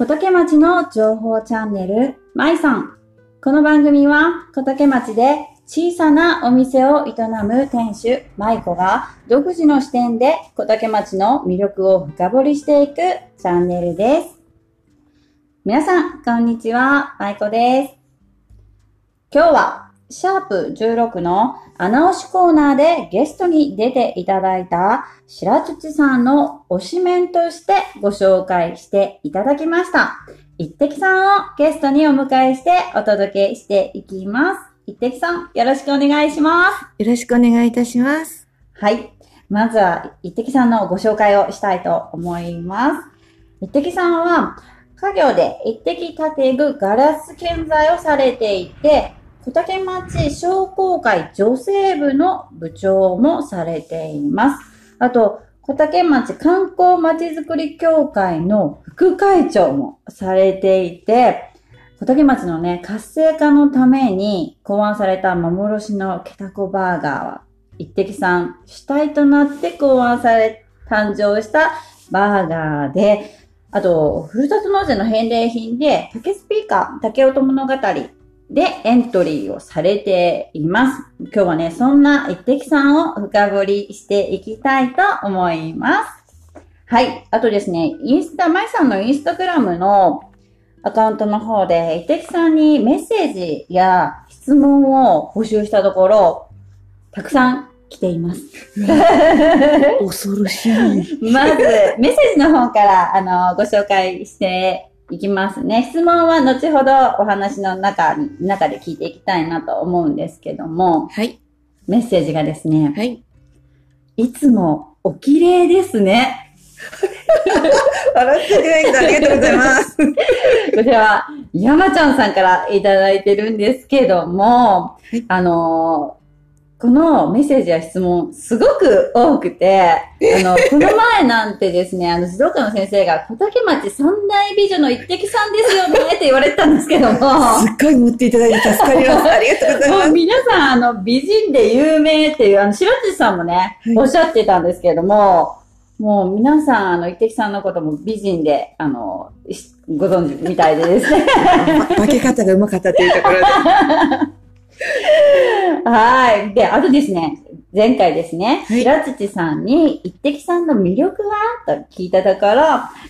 小竹町の情報チャンネル、まいさん。この番組は小竹町で小さなお店を営む店主、舞子が独自の視点で小竹町の魅力を深掘りしていくチャンネルです。皆さん、こんにちは、舞子です。今日は、シャープ16の穴押しコーナーでゲストに出ていただいた白土さんの推しメンとしてご紹介していただきました。一滴さんをゲストにお迎えしてお届けしていきます。一滴さん、よろしくお願いします。よろしくお願いいたします。はい。まずは、一滴さんのご紹介をしたいと思います。一滴さんは、家業で一滴建具ガラス建材をされていて、小竹町商工会女性部の部長もされています。あと、小竹町観光まちづくり協会の副会長もされていて、小竹町のね、活性化のために考案された幻のケタコバーガーは、一滴さん主体となって考案され、誕生したバーガーで、あと、ふるさと納税の返礼品で、竹スピーカー、竹音物語でエントリーをされています。今日はね、そんな一滴さんを深掘りしていきたいと思います。はい。あとですね、インスタ、まいさんのインスタグラムのアカウントの方で、一滴さんにメッセージや質問を募集したところ、たくさん来ています。恐ろしい。まず、メッセージの方から、あの、ご紹介していきますね。質問は後ほどお話の中に、中で聞いていきたいなと思うんですけども、はい。メッセージがですね、はい。いつもお綺麗ですね。笑っていただきありがとうございます。こちらは、山ちゃんさんからいただいてるんですけども、はいあのーこのメッセージや質問、すごく多くて、あの、この前なんてですね、あの、児童科の先生が、小竹町三大美女の一滴さんですよねって言われてたんですけども、すっごい持っていただいて助かります。ありがとうございます。皆さん、あの、美人で有名っていう、あの、白土さんもね、はいおっしゃってたんですけども、もう皆さん、あの、一滴さんのことも美人で、あの、しご存知みたいでですね。化け方がうまかったというところで。はい。で、あとですね、前回ですね、はい白土さんに、一滴さんの魅力は？と聞いたところ、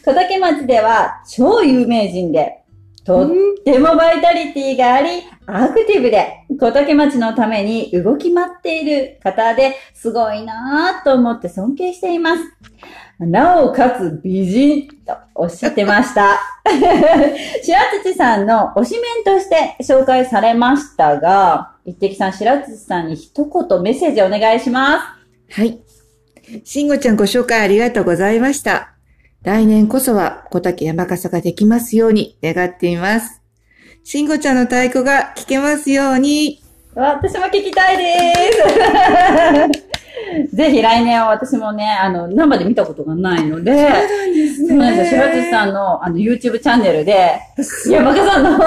小竹町では超有名人で、とってもバイタリティがあり、アクティブで、小竹町のために動き回っている方ですごいなぁと思って尊敬しています。なおかつ美人とおっしゃってました。白土さんの推しメンとして紹介されましたが、一滴さん、白土さんに一言メッセージお願いしますはい。しんごちゃんご紹介ありがとうございました。来年こそは小竹山笠ができますように願っています。しんごちゃんの太鼓が聞けますように。す。私も聞きたいです。ぜひ来年は私もね、あの、生で見たことがないので、なんですそうなんですよ。白土さんのあの YouTube チャンネルで、山笠さんの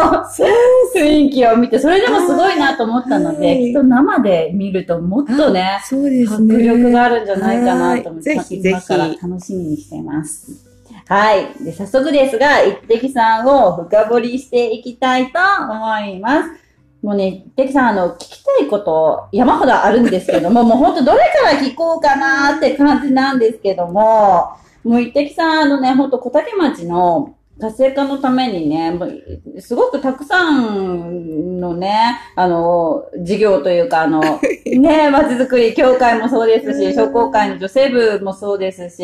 雰囲気を見て、それでもすごいなと思ったのはで、いきっと生で見るともっとね、そうですね。迫力があるんじゃないかなと思って、はいぜひぜひ今から楽しみにしています。はい。で、早速ですが、一滴さんを深掘りしていきたいと思います。もうね、一滴さん、あの、聞きたいこと山ほどあるんですけども、もう本当どれから聞こうかなって感じなんですけども、もう一滴さん、あのね、本当小竹町の活性化のためにね、もうすごくたくさんのね、あの、事業というか、あの、ね、まちづくり協会もそうですし、商工会の女性部もそうですし、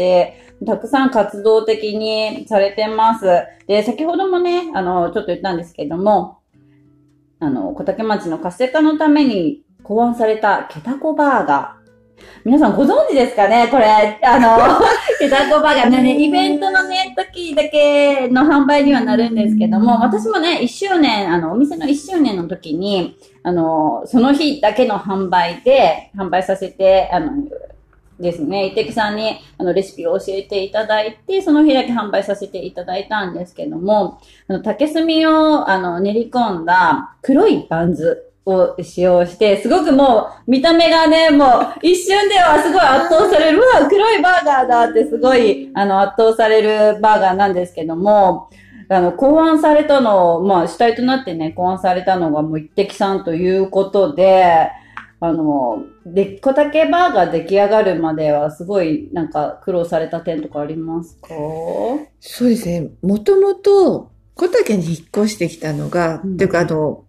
たくさん活動的にされてます。で、先ほどもね、あの、ちょっと言ったんですけども、あの、小竹町の活性化のために考案されたケタコバーガー。皆さんご存知ですかね？これ、あの、ケタコバーガーね、イベントのね、時だけの販売にはなるんですけども、私もね、1周年、あの、お店の1周年の時に、あの、その日だけの販売で、販売させて、あの、ですね、いてきさんにあのレシピを教えていただいて、その日だけ販売させていただいたんですけども、あの竹炭をあの練り込んだ黒いバンズを使用して、すごくもう見た目がね、もう一瞬ではすごい圧倒される、うわ、黒いバーガーだってすごいあの圧倒されるバーガーなんですけども、あの、考案されたのを、まあ、主体となってね、考案されたのがもう一滴さんということで、あの、で、小竹バーが出来上がるまでは、すごい、なんか、苦労された点とかありますか？そうですね。もともと、小竹に引っ越してきたのが、うん。っていうかあの、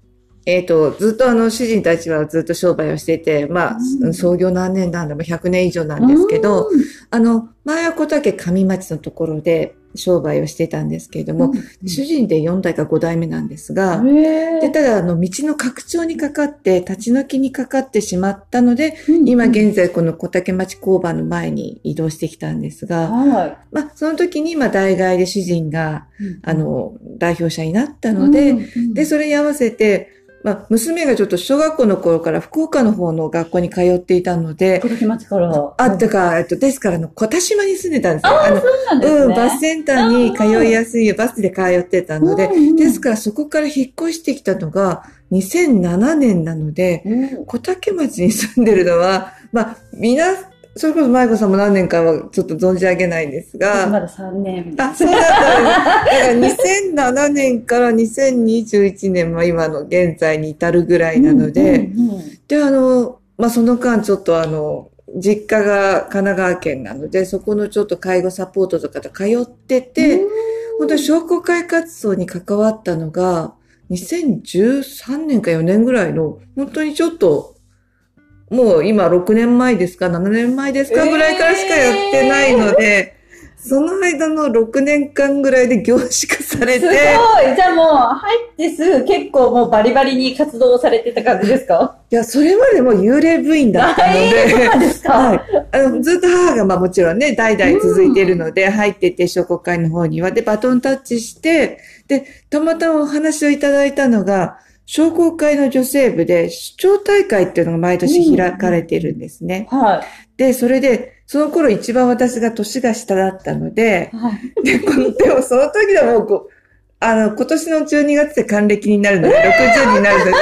えっ、と、ずっとあの、主人たちはずっと商売をしていて、まあ、うん。創業何年なんだろう、100年以上なんですけど、あの、前は小竹上町のところで商売をしていたんですけれども、主人で4代か5代目なんですが、で、ー。ただ、あの、道の拡張にかかって、立ち退きにかかってしまったので、うん今現在この小竹町工場の前に移動してきたんですが、はまあ、その時に、まあ、代替で主人が、い。あ、の、代表者になったので、で、それに合わせて、まあ、娘がちょっと小学校の頃から福岡の方の学校に通っていたので、小竹町から。あったか、えっと、ですから、あの、小田島に住んでたんですよ。あの、そうなんですね。うん、バスセンターに通いやすいバスで通ってたので、うんうんですからそこから引っ越してきたのが2007年なので、うん小竹町に住んでるのは、まあ、みな、それこそ舞子さんも何年かはちょっと存じ上げないんですが、私まだ3年。あ、そうだったんです。だから2007年から2021年は今の現在に至るぐらいなので、うんうんで、あの、まあ、その間ちょっとあの、実家が神奈川県なので、そこのちょっと介護サポートとかと通ってて、本当に商工会活動に関わったのが、2013年か4年ぐらいの、本当にちょっと、もう今6年前ですか、7年前ですかぐらいからしかやってないので、その間の6年間ぐらいで凝縮されすごい。て、じゃあもう入ってすぐ結構もうバリバリに活動されてた感じですか？いや、それまでも幽霊部員だったので、ですか、はい。あの、ずっと母がまあもちろんね、代々続いているので、入っていて、商工会の方には。で、バトンタッチして、で、たまたまお話をいただいたのが、商工会の女性部で、出張大会っていうのが毎年開かれているんですね。はで、それで、その頃一番私が年が下だったのでい。、はい。で、この、でもその時はもうこう、あの、今年の12月で還暦になるので、60になるので、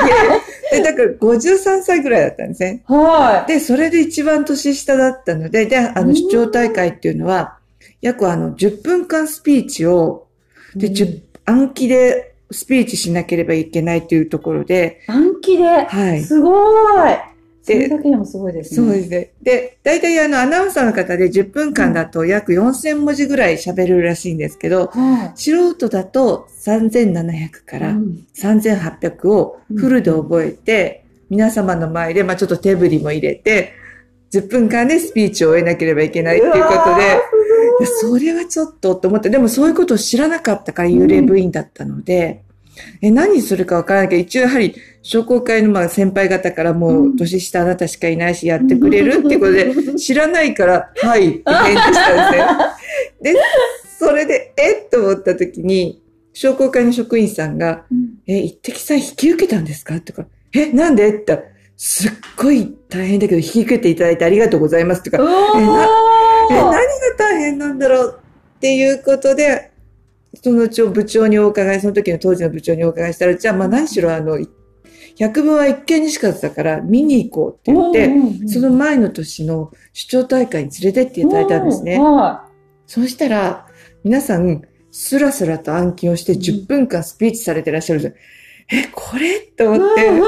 で、だから53歳ぐらいだったんですね。はで、それで一番年下だったので、で、あの、うん出張大会っていうのは、約あの、10分間スピーチを、い。で、10暗記でスピーチしなければいけないというところで、暗記で。はい。すごい。それだけでもすごいですね。そうですね。で、大体あの、アナウンサーの方で10分間だと約4000文字ぐらい喋るらしいんですけど、は素人だと3700かい。らうん3800をフルで覚えて、皆様の前で、まあちょっと手振りも入れて、10分間でスピーチを終えなければいけないっていうことで、それはちょっとと思って、でもそういうことを知らなかったから幽霊部員だったので、え、何するかわからないけど、一応やはり商工会のまあ先輩方からもう年下あなたしかいないしやってくれるってことで、知らないから、はいって返事したんですね。で、それで、えっと思った時に、商工会の職員さんが、うん。え、一滴さん引き受けたんですか？ってか、え、なんで？ってすっごい大変だけど引き受けていただいてありがとうございますってか、え、何が大変なんだろうっていうことで、そのうち部長にお伺い、その時の当時の部長にお伺いしたら、じゃあまあ何しろあの、百聞は一見にしかずだから見に行こうって言って、うんうんうんその前の年の出張大会に連れてっていただいたんですね。はそうしたら、皆さん、スラスラと暗記をしてうん10分間スピーチされてらっしゃるんですよ。え、これ？とい。思って。うん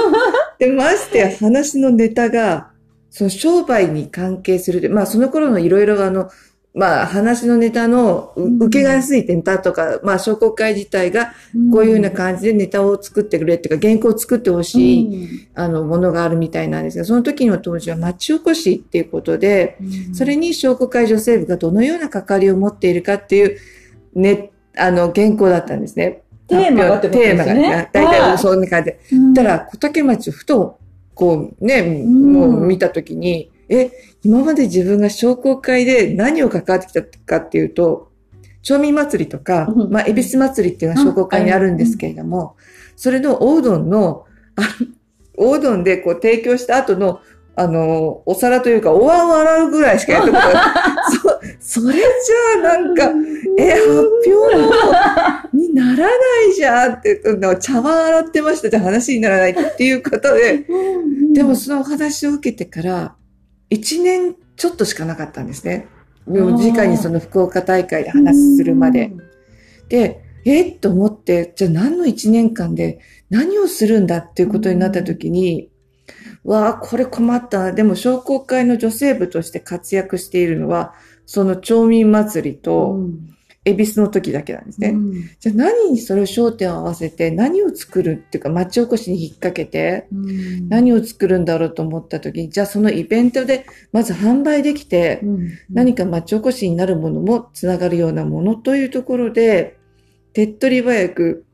で、ましてや話のネタが、その商売に関係するで、まあその頃のいろいろあの、まあ話のネタのううん受けがやすいネタとか、まあ商工会自体がこういうような感じでネタを作ってくれっていうか、原稿を作ってほしい、あの、ものがあるみたいなんですが、その時の当時は町おこしっていうことで、うんそれに商工会女性部がどのような関わりを持っているかっていう、ね、あの、原稿だったんですね。テーマがってことですねテーマがね。大体そんな感じで。うんたら、小竹町をふと、こうね、ん。もう見たときに、え、今まで自分が商工会で何を関わってきたかっていうと、町民祭りとか、うん。まあ、恵比寿祭りっていうのは商工会にあるんですけれども、それのおうどんの、あおうどんでこう提供した後の、あの、お皿というか、お椀を洗うぐらいしかやったことない。そ、それじゃあなんか、え、発表のにならないじゃんって、茶碗洗ってましたじゃ話にならないっていうことで、でもそのお話を受けてから、1年ちょっとしかなかったんですね。でも直にその福岡大会で話するまで。。で、えっと思って、じゃあ何の1年間で何をするんだっていうことになった時に、わあ、これ困ったな。でも商工会の女性部として活躍しているのは、その町民祭りと、恵比寿の時だけなんですね。うん。じゃあ何にそれを焦点を合わせて何を作るっていうか町おこしに引っ掛けてうん。何を作るんだろうと思った時にじゃあそのイベントでまず販売できてうん。何か町おこしになるものもつながるようなものというところで手っ取り早く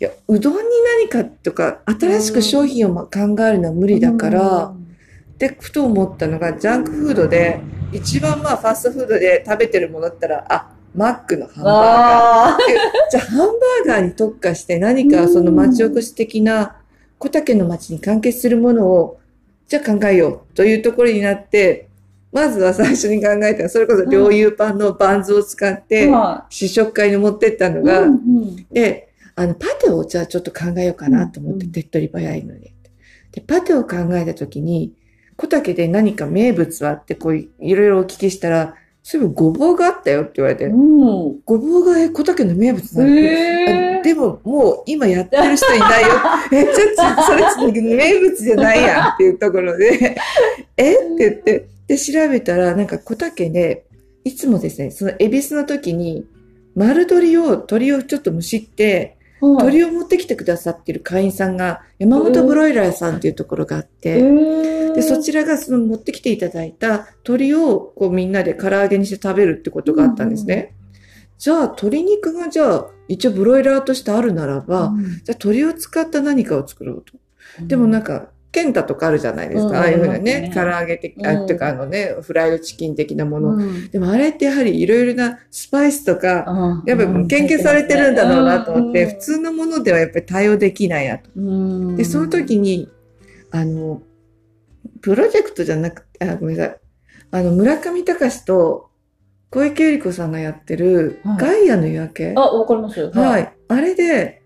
いやうどんに何かとか新しく商品をま考えるのは無理だから、でふと思ったのがジャンクフードで一番まあファストフードで食べてるものだったらあマックのハンバーガー。あじゃあ、ハンバーガーに特化して何かその町おこし的な小竹の町に関係するものを、じゃあ考えようというところになって、まずは最初に考えたそれこそ両油パンのバンズを使って、は試食会に持ってったのいが、うんうん。で、あの、パテをじゃあちょっと考えようかなと思って、うん手っ取り早いので。で、パテを考えたときに、小竹で何か名物はあって、こういろいろお聞きしたら、そういえばごぼうがあったよって言われて、うん。ごぼうがえ小竹の名物なのへー。あでも、もう今やってる人いないよ。え、ちょっと、それちょっと名物じゃないやんっていうところで、え？って言って、で、調べたら、なんか小竹で、いつもですね、その恵比寿の時に、丸鶏を、鶏をちょっと蒸しって、はい。鶏を持ってきてくださってる会員さんが、山本ブロイラーさんっていうところがあって、で、そちらがその持ってきていただいた鶏をこうみんなで唐揚げにして食べるってことがあったんですね。じゃあ鶏肉がじゃあ一応ブロイラーとしてあるならば、うん。じゃあ鶏を使った何かを作ろうと。でもなんか、ケンタとかあるじゃないですか。うんああいうふうなありね、唐揚げ的、うんあっていうかあのね、フライドチキン的なもの。うんでもあれってやはりいろいろなスパイスとか、あやっぱり研究されてるんだろうなと思って、うん普通のものではやっぱり対応できないなと。うんで、その時に、あの、プロジェクトじゃなくて、あ、ごめんなさい。あの、村上隆と小池百合子さんがやってるはいガイアの夜明け。あ、わかりますよ。はい。あれで、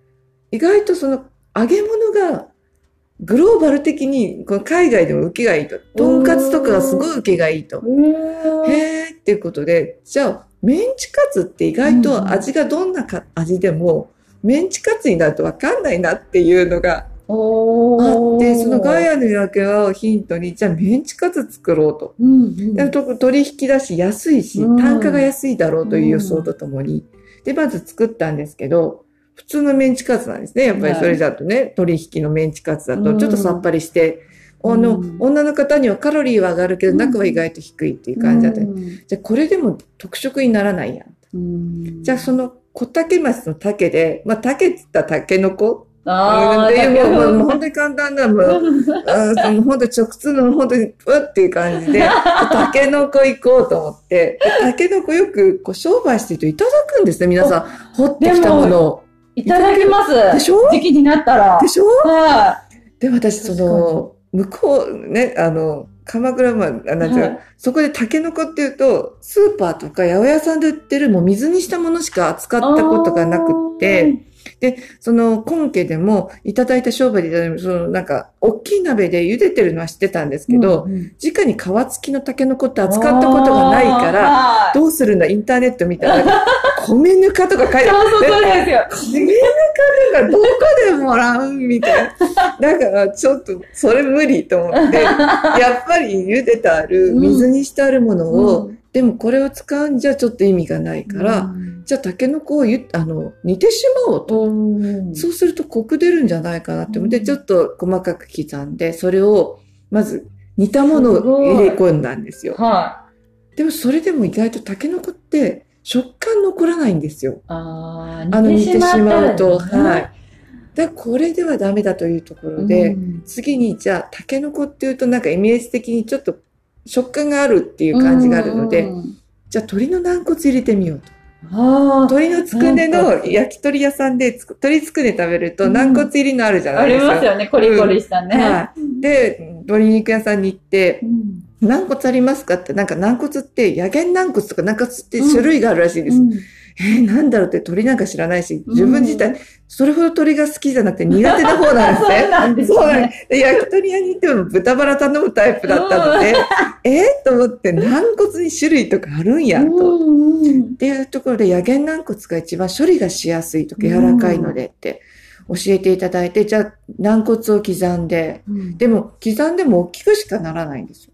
意外とその揚げ物がグローバル的にこの海外でも受けがいいと。とんかつとかがすごい受けがいいと。へーへーっていうことで、じゃあ、メンチカツって意外と味がどんなか味でも、メンチカツになるとわかんないなっていうのがあって、そのガイアの夜明けをヒントに、じゃあメンチカツ作ろうと。うんうんでと取引だし安いし、うん単価が安いだろうという予想とともに。で、まず作ったんですけど、普通のメンチカツなんですね。やっぱりそれだとね、取引のメンチカツだとうんちょっとさっぱりして、あの、うん女の方にはカロリーは上がるけど、うん中は意外と低いっていう感じだった。うんじゃあこれでも特色にならないやん。うんじゃあその小竹町の竹で、まあ竹って言ったら竹の子？あーっていうもうもう本当に簡単な、もう、あーその本当に直通の本当に、うわっていう感じで、タケノコ行こうと思って、タケノコよくこう商売してるといただくんですね、皆さん。掘ってきたものを。いただきます。でしょ？時期になったら。でしょ？はで、私、その、向こうね、あの、鎌倉まで。なんていうの？はい。そこでタケノコっていうと、スーパーとか八百屋さんで売ってるもう水にしたものしか扱ったことがなくって、その根家でもいただいた商売でいただいた、そのなんか、大きい鍋で茹でてるのは知ってたんですけど、うんうん。直に皮付きのタケノコって扱ったことがないから、らどうするんだ？インターネット見たら、米ぬかとか書いてある。そうそうそうですよ。米ぬかとかどこでもらうみたいな。だからちょっとそれ無理と思って、やっぱり茹でてある、うん水にしてあるものを、うんでもこれを使うんじゃちょっと意味がないから、うんじゃあタケノコをゆあの煮てしまおうと。うんそうするとコク出るんじゃないかなって思って、うんちょっと細かく刻んで、それをまず煮たものを入れ込んだんですよ。はでもそれでも意外とタケノコって食感残らないんですよ。い。ああの煮てしまうと。はい。で、これではダメだというところで、うん次にじゃあタケノコっていうとなんかイメージ的にちょっと食感があるっていう感じがあるので、うんじゃあ鶏の軟骨入れてみようと。あ鶏のつくねの焼き鳥屋さんでつく鶏つくね食べると軟骨入りのあるじゃあ。ありないですか。ますよね。コリコリしたね。はい。で、鶏肉屋さんに行ってう、ん軟骨ありますかって、なんか軟骨って、野源軟骨とか軟骨って種類があるらしいです。うんえー、なんだろうって鳥なんか知らないし、自分自体、それほど鳥が好きじゃなくて苦手な方なんですね。そうなんですそうなんね。で焼き鳥屋に行っても豚バラ頼むタイプだったので、えー、と思って軟骨に種類とかあるんやと。っていうところで、野源軟骨が一番処理がしやすいとか柔らかいのでって教えていただいて、じゃあ軟骨を刻んで、うんでも刻んでも大きくしかならないんですよ。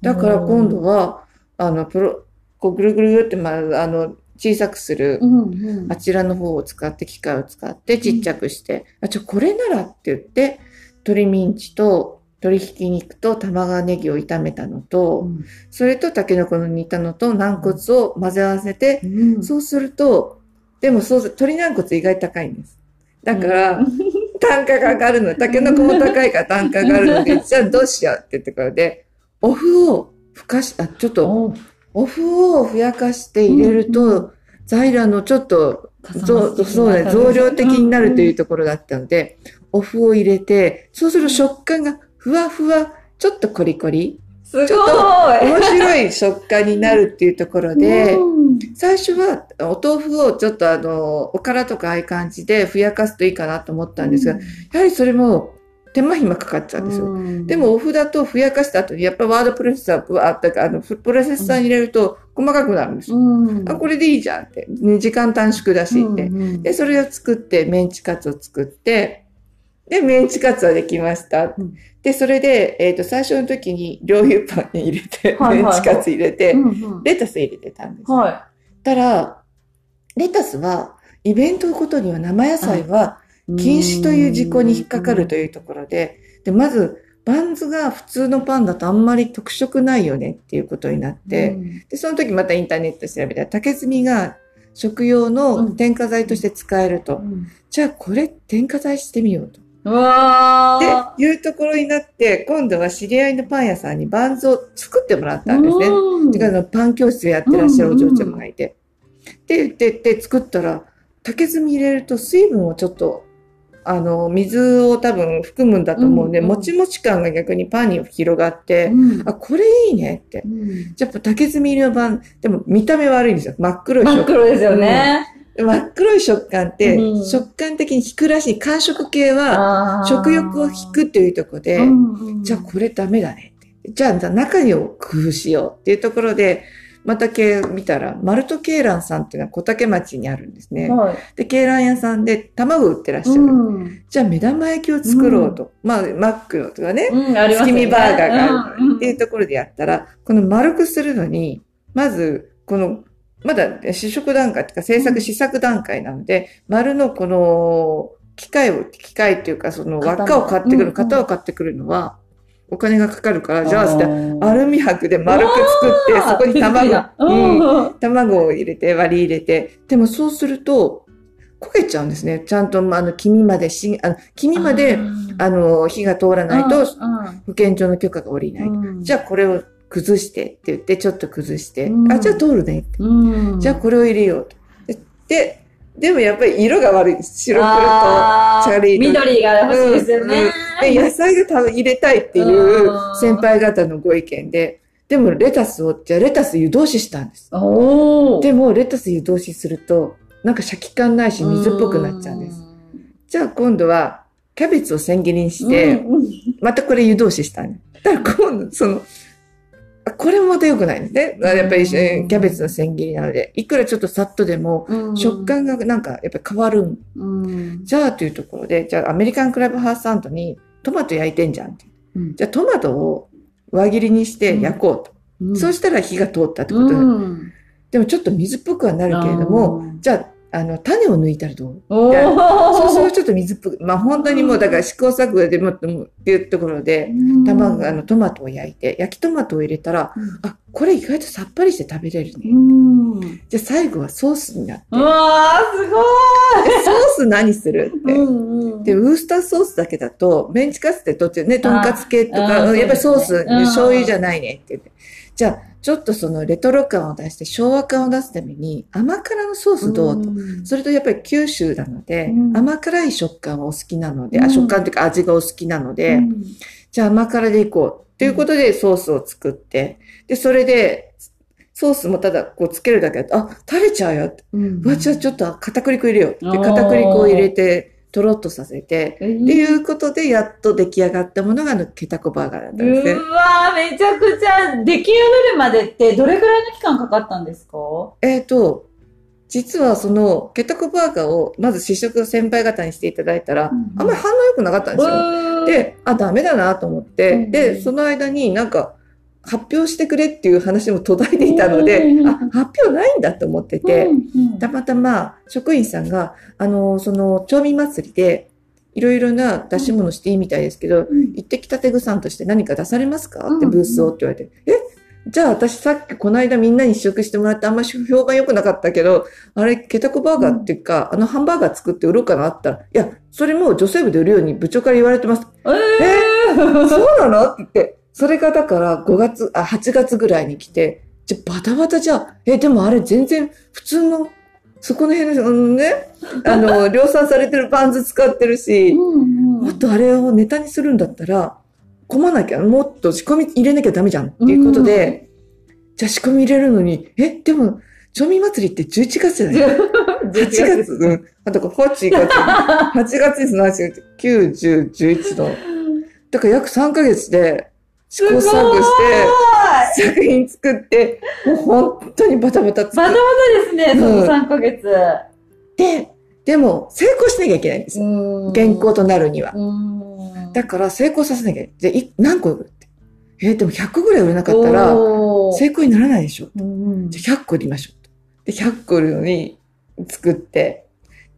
だから今度は、あの、プロ、こうぐるぐるって、まあ、あの、小さくする、うんうん。あちらの方を使って、機械を使ってちっちゃくして、あ、ちょ、これならって言って、鶏ミンチと鶏ひき肉と玉ねぎを炒めたのと、それとタケノコの煮たのと軟骨を混ぜ合わせて、うん。そうすると、でもそうする、鶏軟骨意外と高いんです。だから、単価が上がるの。タケノコも高いから単価が上がるので、じゃあどうしようって言ってからで、お麩をふかし、あ、ちょっと、お。お麩をふやかして入れるうんと、材料のちょっと、そうそうね、増量的になるといううところだったので、お麩を入れて、そうすると食感がふわふわ、ちょっとコリコリ、すごい。ちょっ面白い食感になるっていうところで、うん。最初はお豆腐をちょっとあの、おからとかああいう感じでふやかすといいかなと思ったんですが、やはりそれも手間暇かかっちゃうんですよ。うんでもお麩だとふやかした後に、やっぱワードプロセッサー、あったか、あの、プロセッサーに入れると細かくなるんですよ。うんあ、これでいいじゃんって。ね時間短縮だしって。うんうんで、それを作って、メンチカツを作って、で、メンチカツはできました。うんで、それで、えっ、と、最初の時に、両油パンに入れて、はいはいはいメンチカツ入れて、レタス入れてたんです。はたら、レタスは、イベントごとには生野菜はい禁止という事項に引っかかるというところで、で、まず、バンズが普通のパンだとあんまり特色ないよねっていうことになって、で、その時またインターネットで調べたら、竹炭が食用の添加剤として使えると。じゃあこれ添加剤してみようと。うわーっていうところになって、今度は知り合いのパン屋さんにバンズを作ってもらったんですね。うんてかあのパン教室をやってらっしゃるお嬢ちゃまがいて。って言ってって作ったら、竹炭入れると水分をちょっと、あの、水を多分含むんだと思うんで、うんうんもちもち感が逆にパンに広がって、うんあ、これいいねって。うんじゃあ、竹炭入りのパン、でも見た目悪いんですよ。真っ黒い真っ食黒ですよね。真っ黒い食感って、うん食感的に引くらしい。間食系は、食欲を引くっていうところで、うんうんじゃあこれダメだねって。じゃあ中身を工夫しようっていうところで、また系見たら、マルトケーランさんっていうのは小竹町にあるんですね。はい。で、ケーラン屋さんで卵売ってらっしゃる。うん。じゃあ目玉焼きを作ろうと。まあ、マックのとかね、うん、あります月見バーガーがあるうんっていうところでやったら、この丸くするのに、まず、この、まだ試食段階というか制作試作段階なので、丸のこの、機械を、機械っていうか、その輪っかを買ってくる、型を買ってくるのは、お金がかかるから、じゃあ、ーアルミ箔で丸く作って、そこに卵、うん。うん。卵を入れて、割り入れて、でもそうすると、焦げちゃうんですね。ちゃんと、あの、黄身までし、あの、黄身まで、あの、火が通らないと、保健所の許可が下りない。じゃゃあこれを崩してって言って、ちょっと崩して、うん。あ、じゃあ通るねって。あ、じゃあこれを入れようと。で、でもやっぱり色が悪いです。白黒と。あーチャリーと緑が欲しいですよね。で野菜が多分入れたいっていう先輩方のご意見で、でもレタスを、じゃあレタス湯通ししたんです。でもレタス湯通しすると、なんかシャキ感ないし水っぽくなっちゃうんです。じゃあ今度は、キャベツを千切りにして、うんうんまたこれ湯通ししたね。だから今度、その、あこれもまた良くないんですね。やっぱりえーキャベツの千切りなので、いくらちょっとさっとでも、うん。食感がなんかやっぱり変わるじゃあというところで、じゃあアメリカンクラブハウスサンドにトマト焼いてんじゃんじゃあトマトを輪切りにして焼こうと。うん。そうしたら火が通ったってことで、うん。でもちょっと水っぽくはなるけれども、じゃあ、あの、種を抜いたらどう？そうするーとちょっと水っぽく、まあ本当にもうだから試行錯誤でもってっていうところで、卵、あの、トマトを焼いて、焼きトマトを入れたら、うん。あ、これ意外とさっぱりして食べれるね。うん。じゃあ最後はソースになって、うわー、すごでソース何する？って。い。うんうん。で、ウースターソースだけだと、メンチカツって途中ね、とんかつ系とあか、やっぱりソース、醤油じゃないねって言って。じゃあ、ちょっとそのレトロ感を出して昭和感を出すために、甘辛のソースどうと。んそれとやっぱり九州なので、うん甘辛い食感はお好きなので、あうん食感っていうか味がお好きなので、うんじゃあ甘辛でいこう。ということでソースを作って、で、それで、ソースもただこうつけるだけだと、あ、垂れちゃうよって。うんうわ、じゃあちょっと片栗粉入れようって。片栗粉を入れて、とろっとさせて、えっていうことで、やっと出来上がったものが、あの、ケタコバーガーだったんですね。うわーめちゃくちゃ、出来上がるまでってどれくらいの期間かかったんですか？えっ、と、実はその、ケタコバーガーを、まず試食を先輩方にしていただいたら、うんあんまり反応良くなかったんですよ。で、あ、ダメだなと思って、うん。で、その間になんか、発表してくれっていう話も途絶えていたので、うんあ、発表ないんだと思ってて、たまたま職員さんが、あの、その、町民祭りで、いろいろな出し物していいみたいですけど、うん行ってきたてぐさんとして何か出されますか？ってうん。ブースをって言われて、え？じゃあ私さっきこの間みんなに試食してもらってあんまり評判良くなかったけど、あれ、ケタコバーガーっていうか、あのハンバーガー作って売ろうかなったら、いや、それもう女性部で売るように部長から言われてます。えー！そうなの？って言って、それがだから5月、あ、8月ぐらいに来て、じゃ、バタバタじゃあ、え、でもあれ全然普通の、そこの辺の、あのね、あの、量産されてるバンズ使ってるし、もっとあれをネタにするんだったら、込まなきゃ、もっと仕込み入れなきゃダメじゃんっていうことで、じゃあ仕込み入れるのに、え、でも、町民祭りって11月じゃない ?8 月、うん。あと、8月、8月にその話が9、10、11の。だから約3ヶ月で試行錯誤して、作品作って、もう本当にバタバタ作っバタバタですね、そのうん3ヶ月。て、でも成功しなきゃいけないんですよ。原稿となるには。うんだから成功させなきゃ。で、い何個売るって。えーでも100個ぐらい売れなかったら、成功にならないでしょ。うんじゃあ100個売りましょうと。で、100個売るのに作って、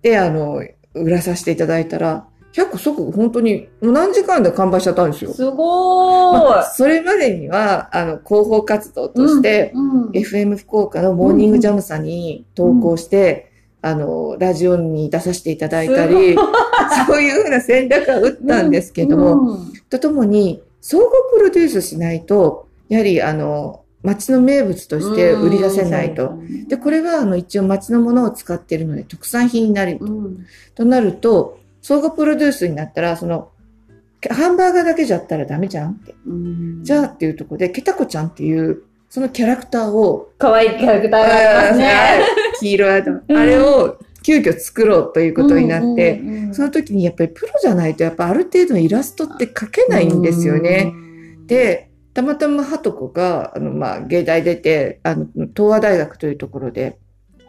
で、あの、売らさせていただいたら、100個即本当に、もう何時間で完売しちゃったんですよ。すごーい。まあ、それまでには、あの、広報活動として、うん、FM 福岡のモーニングジャムさんに投稿して、あの、ラジオに出させていただいたり、そういうふうな戦略は打ったんですけども、うん。とともに、総合プロデュースしないと、やはり、あの、町の名物として売り出せないと。うんで、これは、あの、一応町のものを使っているので、特産品になると。うん。となると、総合プロデュースになったら、その、ハンバーガーだけじゃったらダメじゃん？って。うんじゃあっていうところで、ケタコちゃんっていう、そのキャラクターを、可愛いキャラクターがありますね。黄色いあれを急遽作ろうということになって、その時にやっぱりプロじゃないと、やっぱある程度のイラストって描けないんですよね。。で、たまたまハトコが、あの、まあ、芸大出て、あの、東和大学というところで、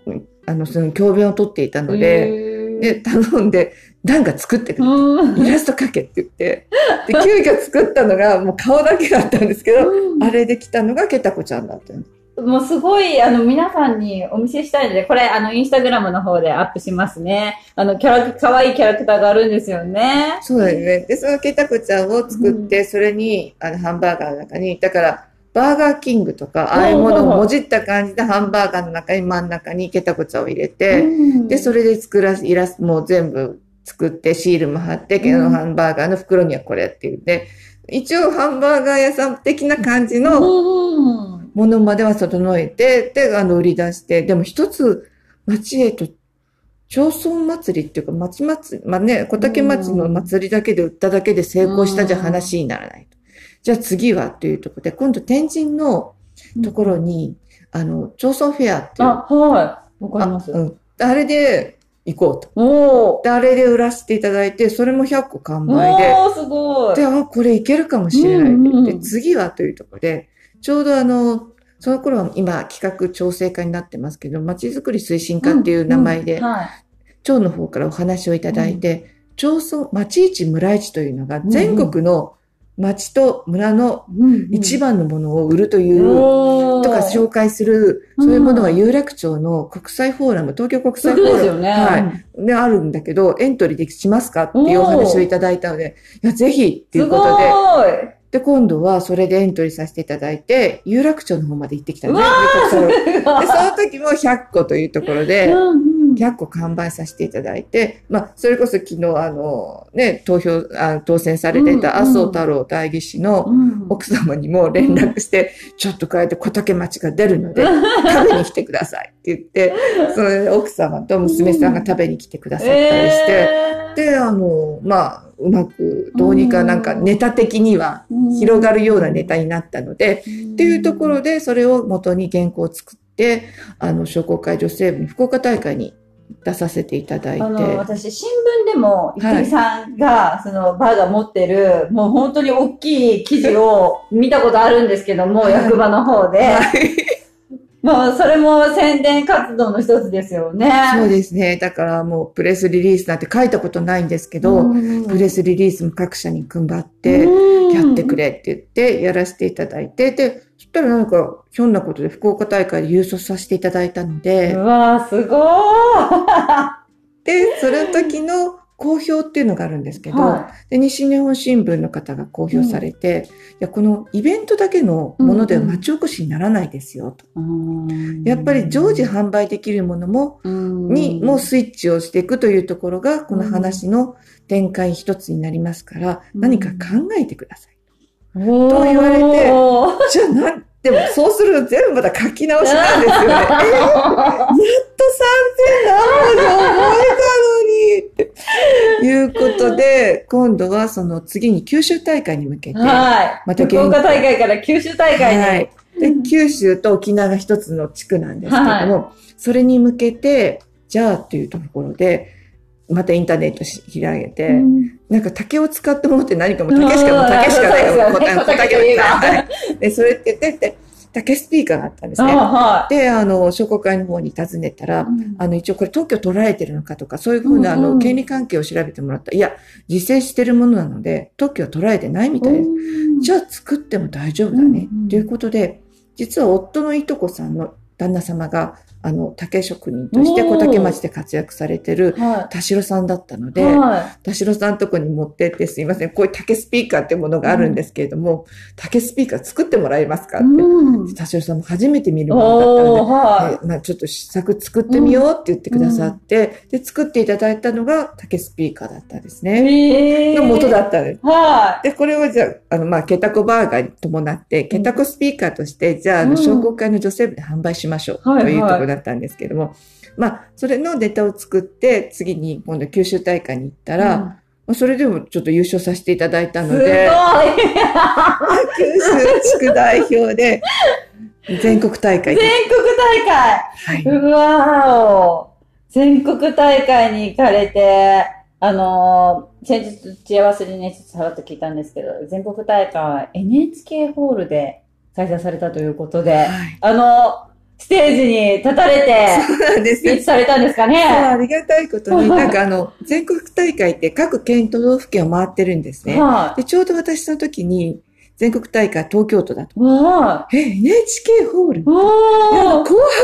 うんあの、その教鞭を取っていたので、で、で、頼んで、なんか作ってくれ。うんイラスト描けって言って、で、急遽作ったのが、もう顔だけだったんですけど、あれできたのがケタコちゃんだったんですもうすごい、あの、皆さんにお見せしたいので、これ、あの、インスタグラムの方でアップしますね。あの、キャラ、可愛いキャラクターがあるんですよね。そうだよね。で、そのケタコちゃんを作って、それに、あの、ハンバーガーの中に、だから、バーガーキングとか、ああいうものをもじった感じでハンバーガーの中に真ん中にケタコちゃんを入れて、で、それ、れで作らす、イラストも全部作って、シールも貼って、うんあのハンバーガーの袋にはこれって言って、一応ハンバーガー屋さん的な感じのうんものまでは整えて、で、あの、売り出して、でも一つ、町へと、町村祭りっていうか、町祭り、まあね、小竹町の祭りだけで売っただけで成功したじゃ話にならないと。じゃあ次はというところで、今度天神のところに、あの、町村フェアっていう、あ、はい。わかります。あうん。あれで行こうと。おー。で、あれで売らせていただいて、それも100個完売で、おー、すごい。で、あ、これいけるかもしれないって言って、うんうん次はというところで、ちょうどあの、その頃は今企画調整課になってますけど、まちづくり推進課っていう名前で、うんはい。町の方からお話をいただいて、町村、町市村市というのが全国の町と村の一番のものを売るという、おーとか紹介する、うんそういうものが有楽町の国際フォーラム、東京国際フォーラム。ね。はい。で、あるんだけど、エントリーでしますかっていうお話をいただいたので、いや、ぜひっていうことで。で、今度はそれでエントリーさせていただいて、有楽町の方まで行ってきたんですね。でその時も100個というところで、うんうん100個完売させていただいて、まあ、それこそ昨日、あの、ね、投票、あ当選されていた麻生太郎代議士のうん。奥様にも連絡して、ちょっと変えて小竹町が出るので、食べに来てくださいって言って、その奥様と娘さんが食べに来てくださったりして、えー。で、あの、まあ、うまくどうにかなんかネタ的には広がるようなネタになったので、っていうところでそれを元に原稿を作って、あの、商工会女性部に福岡大会に出させていただいて。あの、私、新聞でも、はい伊藤さんが、その、バーが持ってる、もう本当に大きい記事を見たことあるんですけども、はい役場の方で。はいもう、それも宣伝活動の一つですよね。そうですね。だからもうプレスリリースなんて書いたことないんですけど、うんプレスリリースも各社に配って、うんやってくれって言って、やらせていただいて、で、そしたらなんか、ひょんなことで福岡大会で優勝させていただいたのでう、わー、すごーで、その時の公表っていうのがあるんですけど、はで西日本新聞の方が公表されて、いや、このイベントだけのものでは町おこしにならないですよ、と。いやっぱり常時販売できるものも、にもうスイッチをしていくというところが、この話の展開一つになりますから、うん。何か考えてください。とと言われてじゃあなん、でもそうすると全部また書き直しなんですよね。えーやっと3000何文字覚えたのにっていうことで、今度はその次に九州大会に向けて、はい。また福岡大会から九州大会に。はい。で九州と沖縄が一つの地区なんですけども、それに向けて、じゃあっていうところで、またインターネットし開げて、うん。なんか竹を使ったものって何かも竹しかもう竹しかない。よ。ね。小竹小竹といえばはい。で、それって言ってて、竹スピーカーがあったんですあね。はで、あの、商工会の方に尋ねたら、い。あの、一応これ特許取られてるのかとか、そういうふうな、あの、うんうん権利関係を調べてもらった。いや、実践してるものなので、特許は取られてないみたいです。じゃゃあ作っても大丈夫だね。うんうんということで、実は夫のいとこさんの旦那様が、あの、竹職人として小竹町で活躍されてるは田代さんだったのい。で、は田代さんのとこに持ってってすいません、こういう竹スピーカーってものがあるんですけれども、竹スピーカー作ってもらえますかい。って。うん田代さんも初めて見るものだったので、はえまあ、ちょっと試作作ってみようって言ってくださって、で、作っていただいたのが竹スピーカーだったんですい。ね。えの元だったんです。はで、これをじゃあ、あの、まあ、ケタコバーガーに伴って、ケタコスピーカーとして、じゃあ、あの、うん商工会の女性部で販売しましょう、はいというところだったんですけども、まあ、それのネタを作って、次に今度九州大会に行ったい。ら、うんまあそれでもちょっと優勝させていただいたすごい。ので、九州地区代表で、全国大会で。全国大会はいうわ全国大会に行かれて、あのー先日、幸せにね、ちょっとさらっと聞いたんですけど、全国大会は NHK ホールで開催されたということで、はいあのステージに立たれて、そうなんです。されたんですかね。そうありがたいことに、なんかあの、全国大会って各県都道府県を回ってるんですね。はで、ちょうど私その時に、全国大会東京都だと。え、NHK ホール？紅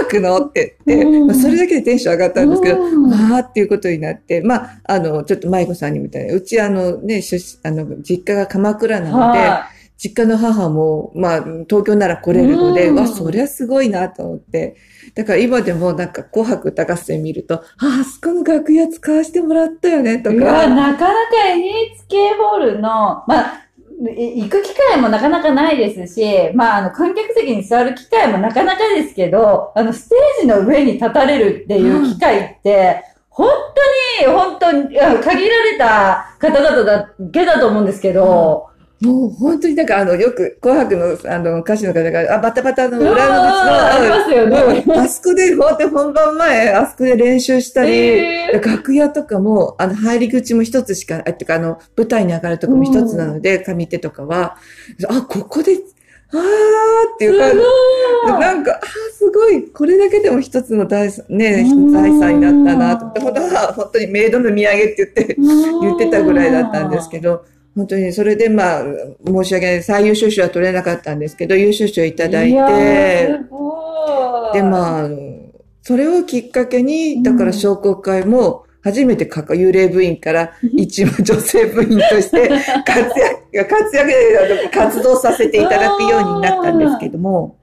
白のって言って、うんまあ、それだけでテンション上がったんですけど、うん。わーっていうことになって、まあ、あの、ちょっと舞子さんにみたいな、うちあのね、あの、実家が鎌倉なので、は実家の母も、まあ、東京なら来れるので、うんわ、そりゃすごいなと思って。だから今でもなんか紅白歌合戦見ると、あ、あそこの楽屋使わせてもらったよね、とか。なかなか NHK ホールの、まあ、い行く機会もなかなかないですし、まあ、あの、観客席に座る機会もなかなかですけど、あの、ステージの上に立たれるっていう機会って、本当に、本当に、限られた方々だけだと思うんですけど、もう本当になんかあの、よく紅白のあの歌手の方が、あ、バタバタの裏の口の、ありますよね。うんあそこで、ほんと本番前、あそこで練習したり、えー。楽屋とかも、あの、入り口も一つしか、あ、ってか、あの、舞台に上がるとこも一つなので、上手とかは、あ、ここで、あーっていう感じ。なんか、あーすごい、これだけでも一つの大さ、ね、うん。財産になったなと。思って、本当は、本当にメイドの土産って言って、言ってたぐらいだったんですけど、本当にそれでまあ、申し訳ない、最優秀賞は取れなかったんですけど、優秀賞いただいやて。で、まあそれをきっかけに、だから商工会も、初めてかか幽霊部員から一部女性部員として 活躍、活躍で活動させていただくようになったんですけども、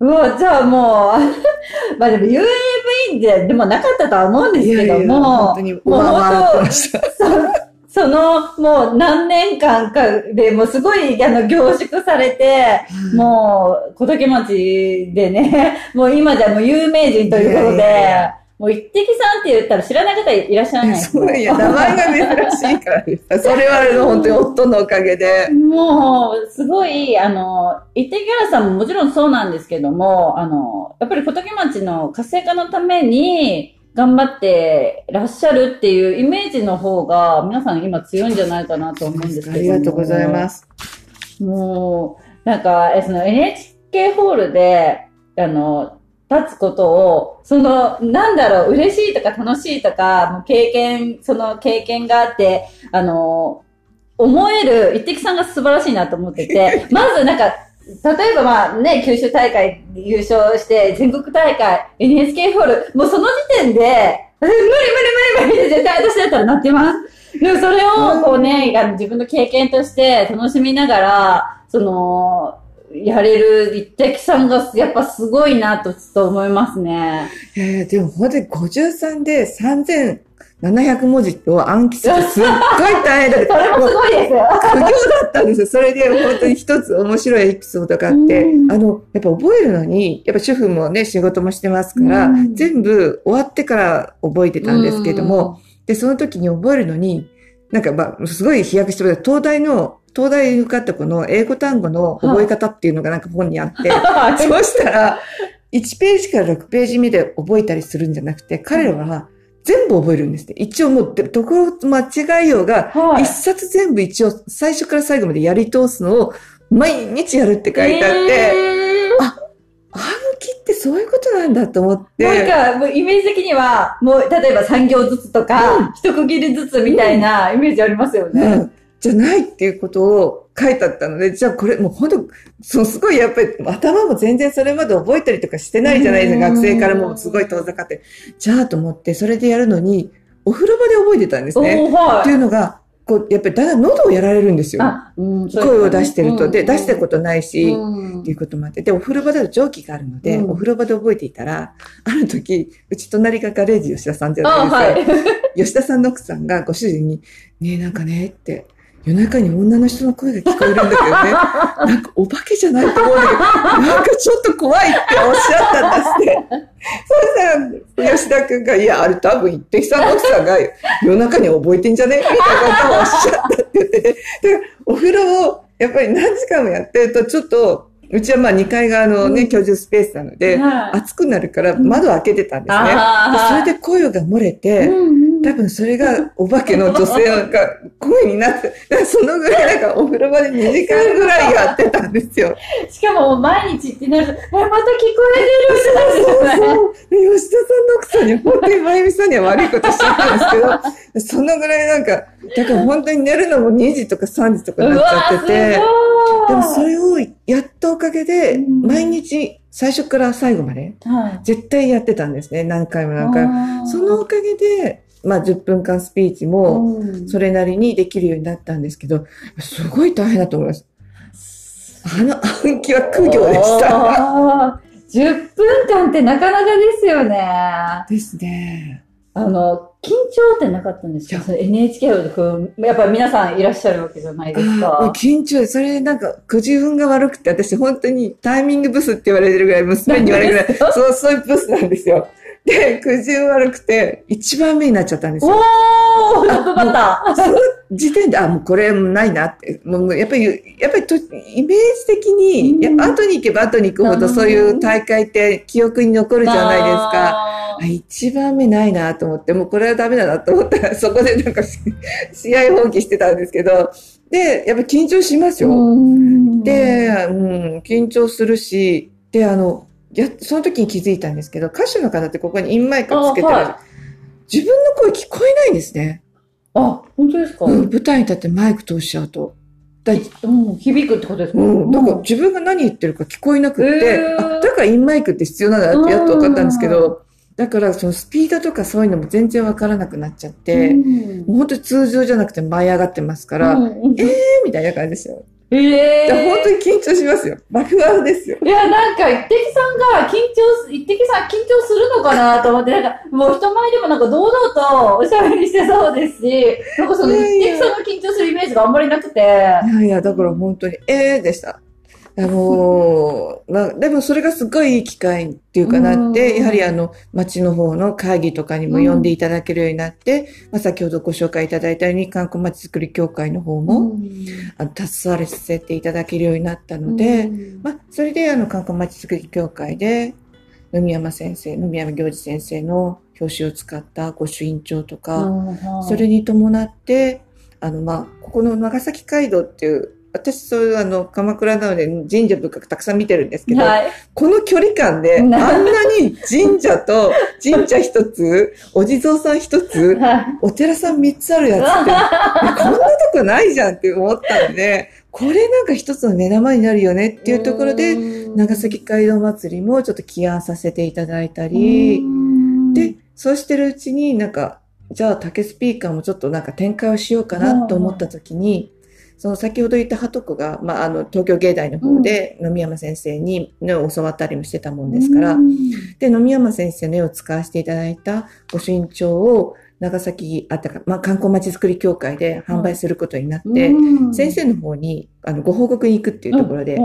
うわ、じゃあもう、まあでも UAV ででもなかったとは思うんですけども、本当に上回ってました。その、もう何年間かでもうすごいあの凝縮されて、もう小竹町でね、もう今じゃもう有名人ということで、いやいやいやもう一滴さんって言ったら知らない方いらっしゃらないそういや、名前が珍しいからです。それは本当に夫のおかげで。もう、すごい、あの、一滴原さんももちろんそうなんですけども、あの、やっぱり小竹町の活性化のために、頑張ってらっしゃるっていうイメージの方が、皆さん今強いんじゃないかなと思うんですけど。ありがとうございます。もう、なんか、えその NHK ホールで、あの、立つことを、その、なんだろう、嬉しいとか楽しいとか、もう経験、その経験があって、あの、思える、一滴さんが素晴らしいなと思ってて、まずなんか、例えばまあね、九州大会優勝して、全国大会、NHK ホール、もうその時点で、無理無理無理無理って絶対私だったらなってます。でもそれをこうね、あの自分の経験として楽しみながら、その、やれる一滴さんがやっぱすごいなとちょっと思いますね。いやいや、でも本当に53で3000 3700文字を暗記するすっごい大変だって。それもすごいですよ。苦行だったんですよ。それで本当に一つ面白いエピソードがあって。う、ん。あの、やっぱ覚えるのに、やっぱ主婦もね、仕事もしてますからうん、全部終わってから覚えてたんですけども、で、その時に覚えるのに、なんかまあ、すごい飛躍してます。東大の、東大に受かった子の英語単語の覚え方っていうのがなんか本にあって、うん、そうしたら、1ページから6ページ目で覚えたりするんじゃなくて、彼らは全部覚えるんですね。一応もう、ところ間違いようが、はい。一冊全部一応最初から最後までやり通すのを毎日やるって書いてあって、えー。暗記ってそういうことなんだと思って、なんか、もうイメージ的には、もう、例えば3行ずつとか、一区切りずつみたいなイメージありますよね。うん、じゃないっていうことを書いてあったので、じゃあこれもう本当、そうすごいやっぱり頭も全然それまで覚えたりとかしてないじゃないですか。うん学生からもすごい遠ざかって。じゃあと思って、それでやるのに、お風呂場で覚えてたんですね。はっていうのが、こう、やっぱりだんだん喉をやられるんですよ。あ、うん、声を出してると。で、出したこことないし、うんっていうこともあって。で、お風呂場だと蒸気があるので、うんお風呂場で覚えていたら、ある時、うち隣がガレージ吉田さんじゃあ、ないですか。はい。吉田さんの奥さんがご主人に、ねえ、なんかね、って、夜中に女の人の声が聞こえるんだけどね、なんかお化けじゃないと思うんだけど、なんかちょっと怖いっておっしゃったんですって。そしたら、吉田くんが、いや、あれ多分一滴さんの奥さんが夜中に覚えてんじゃねみたいなことをおっしゃったって言ってお風呂をやっぱり何時間もやってると、ちょっと、うちはまあ2階があのね、うん。居住スペースなので、はい。暑くなるから窓を開けてたんですね。それで声が漏れて、うんうん多分それがお化けの女性が声になって、そのぐらいなんかお風呂場で2時間ぐらいやってたんですよ。しかも毎日ってなると、え、また聞こえてるってなるんですよね。で吉田さんの奥さんに本当にまゆみさんには悪いことしちゃったんですけど、そのぐらいなんか、だから本当に寝るのも2時とか3時とかなっちゃってて、でーもそ。れをやったおかげで、うん毎日最初から最後まではい。絶対やってたんですね。何回も何回も。そのおかげで、まあ10分間スピーチも、うんそれなりにできるようになったんですけど、すごい大変だと思います。あの暗記は苦行でした。あー10分間ってなかなかですよね。あですね。の、緊張ってなかったんですか？その ?NHK でこう、やっぱり皆さんいらっしゃるわけじゃないですか。緊張、それなんか、くじ運が悪くて、私本当にタイミングブスって言われてるぐらい、娘に言われるぐらい、そう、そういうブスなんですよ。で、くじ運悪くて、一番目になっちゃったんですよ。おートップバッタその時点で、あ、もうこれないなって、もうやっぱり、やっぱりと、イメージ的に、うん。やっぱ後に行けば後に行くほど、うんそういう大会って記憶に残ーるじゃないですか。ああ一番目ないなと思って、もうこれはダメだなと思ったら、そこでなんかし試合放棄してたんですけど、で、やっぱ緊張しますーよ。うん。で、うん、緊張するし、で、あの、や、その時に気づいたんですけど、歌手の方ってここにインマイクつけてる、あは自分の声聞こえないんですね。あ、本当ですか、うん、舞台に立ってマイク通しちゃうと。だうん、響くってことですか？うん、だから自分が何言ってるか聞こえなくって、へー。あだからインマイクって必要なんだなってやっと分かったんですけど、だからそのスピードとかそういうのも全然分からなくなっちゃって、うん。もう本当に通常じゃなくて舞い上がってますから、うんえーみたいな感じですよ。ええ本当に緊張しますよ。爆破ですよ。いや、なんか、一滴さんが緊張す、一滴さん緊張するのかなと思って、なんか、もう人前でもなんか堂々とおしゃべりしてそうですし、なんかその一滴さんが緊張するイメージがあんまりなくて、いやいや、だから本当に、えーでした。あのまあ、でもそれがすごいいい機会っていうかなって、うん。やはりあの、町の方の会議とかにも呼んでいただけるようになって、まあ、先ほどご紹介いただいたように、観光町づくり協会の方も、あの携わらせていただけるようになったので、まあ、それであの観光町づくり協会で野見山先生野見山行司先生の表紙を使った御朱印帳とか、それに伴ってあの、まあ、ここの長崎街道っていう私そういうあの鎌倉なので神社仏閣たくさん見てるんですけど、はい。この距離感で あんなに神社と神社一つお地蔵さん一つはい。お寺さん3つあるやつって、えこんなとこないじゃんって思ったんで、これなんか一つの目玉になるよねっていうところで、長崎街道祭りもちょっと起案させていただいたり、で、そうしてるうちになんか、じゃあ竹スピーカーもちょっとなんか展開をしようかなと思った時に、その先ほど言った鳩子が、まあ、あの、東京芸大の方で、野見山先生に、ね、教わったりもしてたもんですから、で、野見山先生の絵を使わせていただいた御朱印帳を長崎、あったか、まあ、観光町づくり協会で販売することになって、先生の方にあのご報告に行くっていうところで、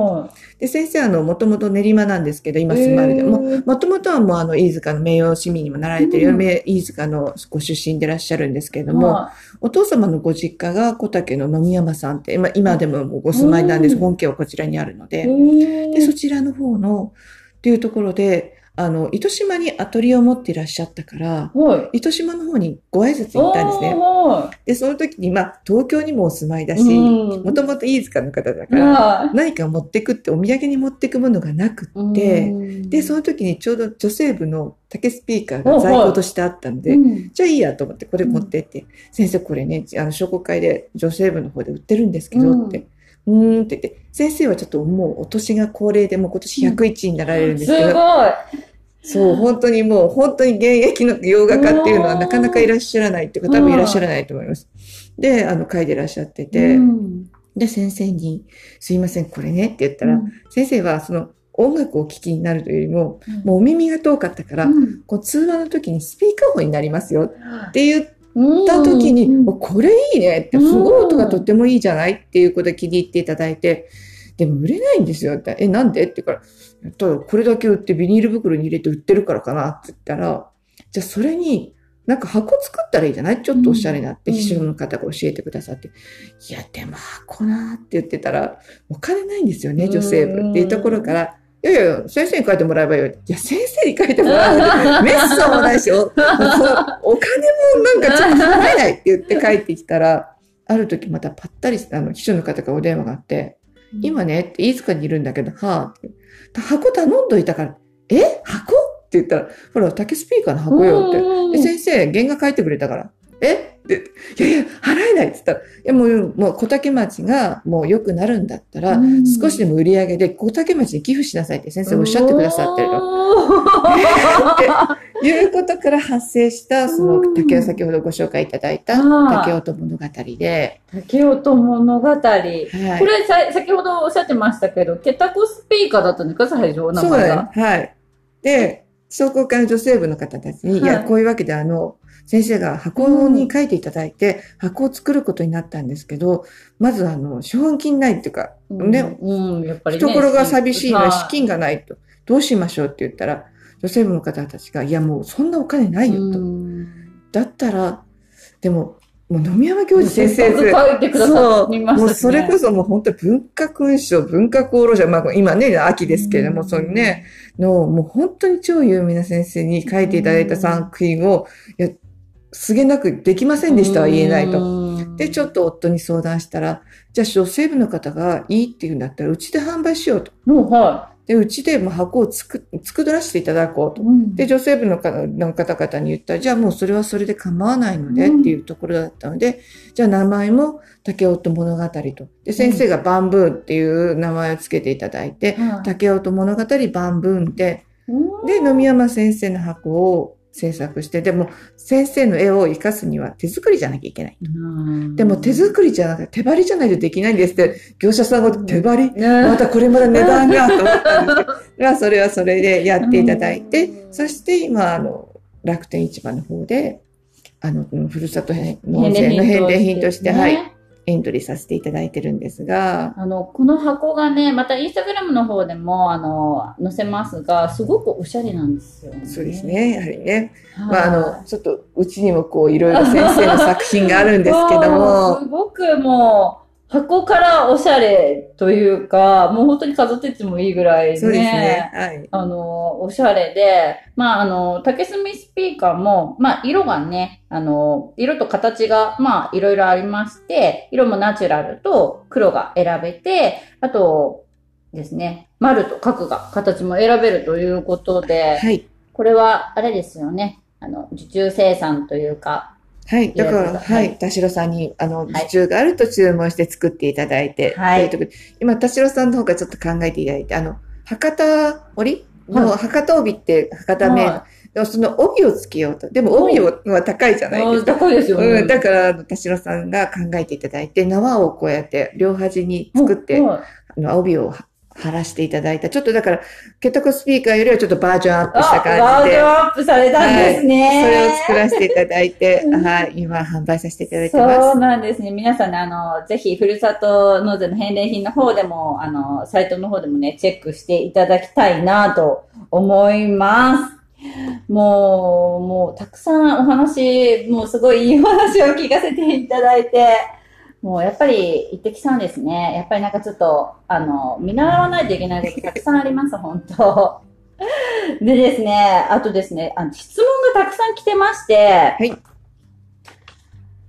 で、先生はあの、もともと練馬なんですけど、今住まれて、もうもともとはもうあの、飯塚の名誉市民にもなられてる、うん。名飯塚のご出身でいらっしゃるんですけれども、お父様のご実家が小竹の野見山さんって、今今でももうご住まいなんです。うん。本家はこちらにあるので。でで、そちらの方の、っていうところで、あの、糸島にアトリエを持っていらっしゃったから、はい。糸島の方にご挨拶に行ったんですね。で、その時に、まあ、東京にもお住まいだし、うん。もともと飯塚の方だから、は何か持ってくってお土産に持ってくものがなくいって、うん。で、その時にちょうど女性部の竹スピーカーが在庫としてあったので、うん。じゃあいいやと思ってこれ持ってって、先生これね、あの商工会で女性部の方で売ってるんですけどって、うーんって言って、先生はちょっともうお年が高齢でもう今年101になられるんですすごい。けど、そう、本当にもう本当に現役の洋画家っていうのはなかなかいらっしゃらないっていうか多分いらっしゃらないと思います。で、あの書いていらっしゃってて、うん。で、先生に、すいません、これねって言ったら、先生はその音楽をお聴きになるというよりも、もうお耳が遠かったから、うん。こう通話の時にスピーカーフォンになりますよって言っうんた時に、うんおこれいいね。って、すごい音がとってもいいじゃないっていうことで気に入っていただいて、でも売れないんですよ。って、え、なんで？って言うから、たらこれだけ売ってビニール袋に入れて売ってるからかなって言ったら、じゃあそれに、なんか箱作ったらいいじゃない？ちょっとおしゃれなって、うん秘書の方が教えてくださって。いや、でも箱なって言ってたら、お金ないんですよね、女性部っていうところから、いやいや、先生に書いてもらえばよい。いや、先生に書いてもらうメッセもないし、お お金もなんかちょっと払えないって言って帰ってきたら、ある時またぱったり、あの、秘書の方からお電話があって、今ね、って飯塚にいるんだけど、はぁ、って箱頼んどいたから、え？箱？って言ったら、ほら、竹スピーカーの箱よって。で、先生、原画書いてくれたから、え？って、いやいや、払えないって言ったら、いやもう、もう小竹町がもう良くなるんだったら、うん少しでも売り上げで小竹町に寄付しなさいって先生おっしゃってくださってるの。っていうことから発生した、その竹を先ほどご紹介いただいた竹音物語で、竹音物語。こはい。れさ、先ほどおっしゃってましたけど、ケタコスピーカーだったんですか？最初、名そうだ前が。ね。はい。で、商工会の女性部の方たちに、い、や、はいこういうわけで、あの、先生が箱に書いていただいて、箱を作ることになったんですけど、まずあの、資本金ないっていうか、ね、うん、やっぱりね。懐が寂しいのは資は金がないと。どうしましょうって言ったら、女性部の方たちが、いやもうそんなお金ないよと。うんだったら、でも、もう野見山教授先生そう。もうそれこそもう本当に文化勲章、文化功労者、まあ今ね、秋ですけれども、うんそのね、の、もう本当に超有名な先生に書いていただいた作品を、いや、すげなくできませんでしたは言えないと。とで、ちょっと夫に相談したら、じゃあ女性部の方がいいって言うんだったら、うちで販売しようと。はで、うちでもう箱を作作らせていただこうとい。。うんで、女性部の方の方々に言ったら、じゃあもうそれはそれで構わないのでうんっていうところだったので、じゃあ名前も竹音物語と。で、先生がバンブーンっていう名前をつけていただいて、はい竹音物語バンブーンで、うんで、野見山先生の箱を制作して、でも先生の絵を活かすには手作りじゃなきゃいけない。うん。でも手作りじゃなくて手張りじゃないとできないんですって、業者さんが手張り、ね。またこれまで値段がと思ったんですけど、まあそれはそれでやっていただいて、うん。そして今、あの、楽天市場の方で、あの、ふるさと納税の返礼品として、はい、エントリーさせていただいてるんですが、あの、この箱がね、またインスタグラムの方でも、あの、載せますが、すごくおしゃれなんですよ、ね。そうですね、やはりね。はい。まあ、あの、ちょっと、うちにもこう、いろいろ先生の作品があるんですけども、すごくもう、箱からおしゃれというか、もう本当に飾ってってもいいぐらいね。そうですね。はい。あの、おしゃれで、まあ、あの、竹炭スピーカーも、まあ、色がね、あの、色と形が、まあ、いろいろありまして、色もナチュラルと黒が選べて、あとですね、丸と角が形も選べるということで、はい。これは、あれですよね、あの、受注生産というか、はい。だから、はい。田代さんに、あの、い受注があると注文して作っていただいて、はいというと今、田代さんの方がちょっと考えていただいて、あの、博多織の、はい博多帯って博多名、はでもその帯をつけようと。でも帯は高いじゃないですか。高いですよね。うん、だから、田代さんが考えていただいて、縄をこうやって両端に作って、はいあの、帯を貼らせていただいた。ちょっとだから、ケトコスピーカーよりはちょっとバージョンアップしたあ、感バーじで、ジョンアップされたんですね。それを作らせていただいて、うんはい、今販売させていただいてそうます。なんですね。皆さんね、あの、ぜひ、ふるさと納税の返礼品の方でも、あの、サイトの方でもね、チェックしていただきたいなと思います。もう、もう、たくさんお話、もうすごいいいお話を聞かせていただいて、もうやっぱり、一滴さんですね。やっぱりなんかちょっと、あの、見習わないといけないこと たくさんあります、本当 でですね、あとですね、あの質問がたくさん来てまして、はい。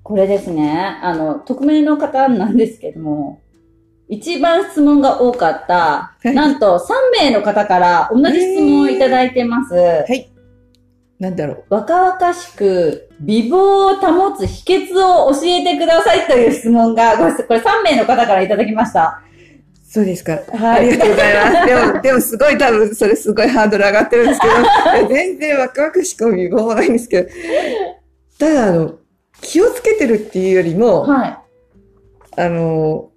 これですね、あの、匿名の方なんですけども、一番質問が多かった、はいなんと3名の方から同じ質問をいただいてます。はい。なんだろう。若々しく美貌を保つ秘訣を教えてくださいという質問が、これ3名の方からいただきました。そうですか。はいありがとうございます。でも、でもすごい多分、それすごいハードル上がってるんですけど、全然若々しくも美貌もないんですけど、ただ、あの、気をつけてるっていうよりも、はい。あの、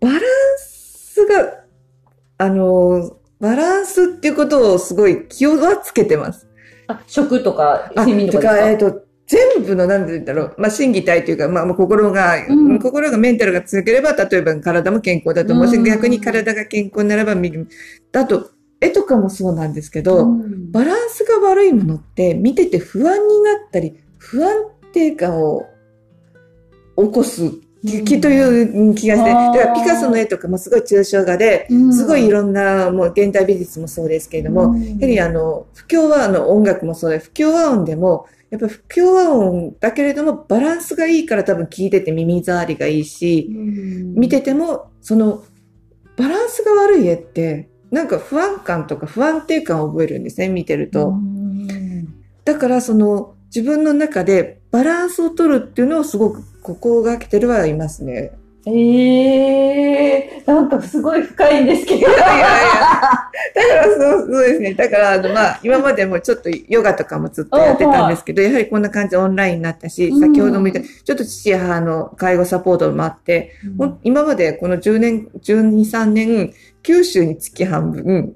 バランスが、あの、バランスっていうことをすごい気をはつけてます。あ、食とかあ睡眠とかえっ、ですと、全部の、なんて言うんだろう。まあ、心技体というか、まあ、もう心が、うん心がメンタルが強ければ、例えば体も健康だと思うし、うん逆に体が健康になれば見る。あと、絵とかもそうなんですけかど、うんバランスが悪いものって、見てて不安になったり、不安定感を起こす気という気がして、だからピカソの絵とかもすごい抽象画で、うん。すごいいろんな、もう現代美術もそうですけれども、うん。やはりあの、不協和音の音楽もそうで、不協和音でも、やっぱ不協和音だけれども、バランスがいいから多分聞いてて耳障りがいいし、うん。見てても、その、バランスが悪い絵って、なんか不安感とか不安定感を覚えるんですね、見てると。うん。だからその、自分の中でバランスを取るっていうのをすごく心がけてるはいますね。ええなんかすごい深いんですけど。いやいやいや。だからそう、そうですね。だから、あの、まあ、今までもちょっとヨガとかもずっとやってたんですけど、やはりこんな感じでオンラインになったし、うん先ほども言った、ちょっと父や母の介護サポートもあって、ほん今までこの10年、12、3年、九州に月半分、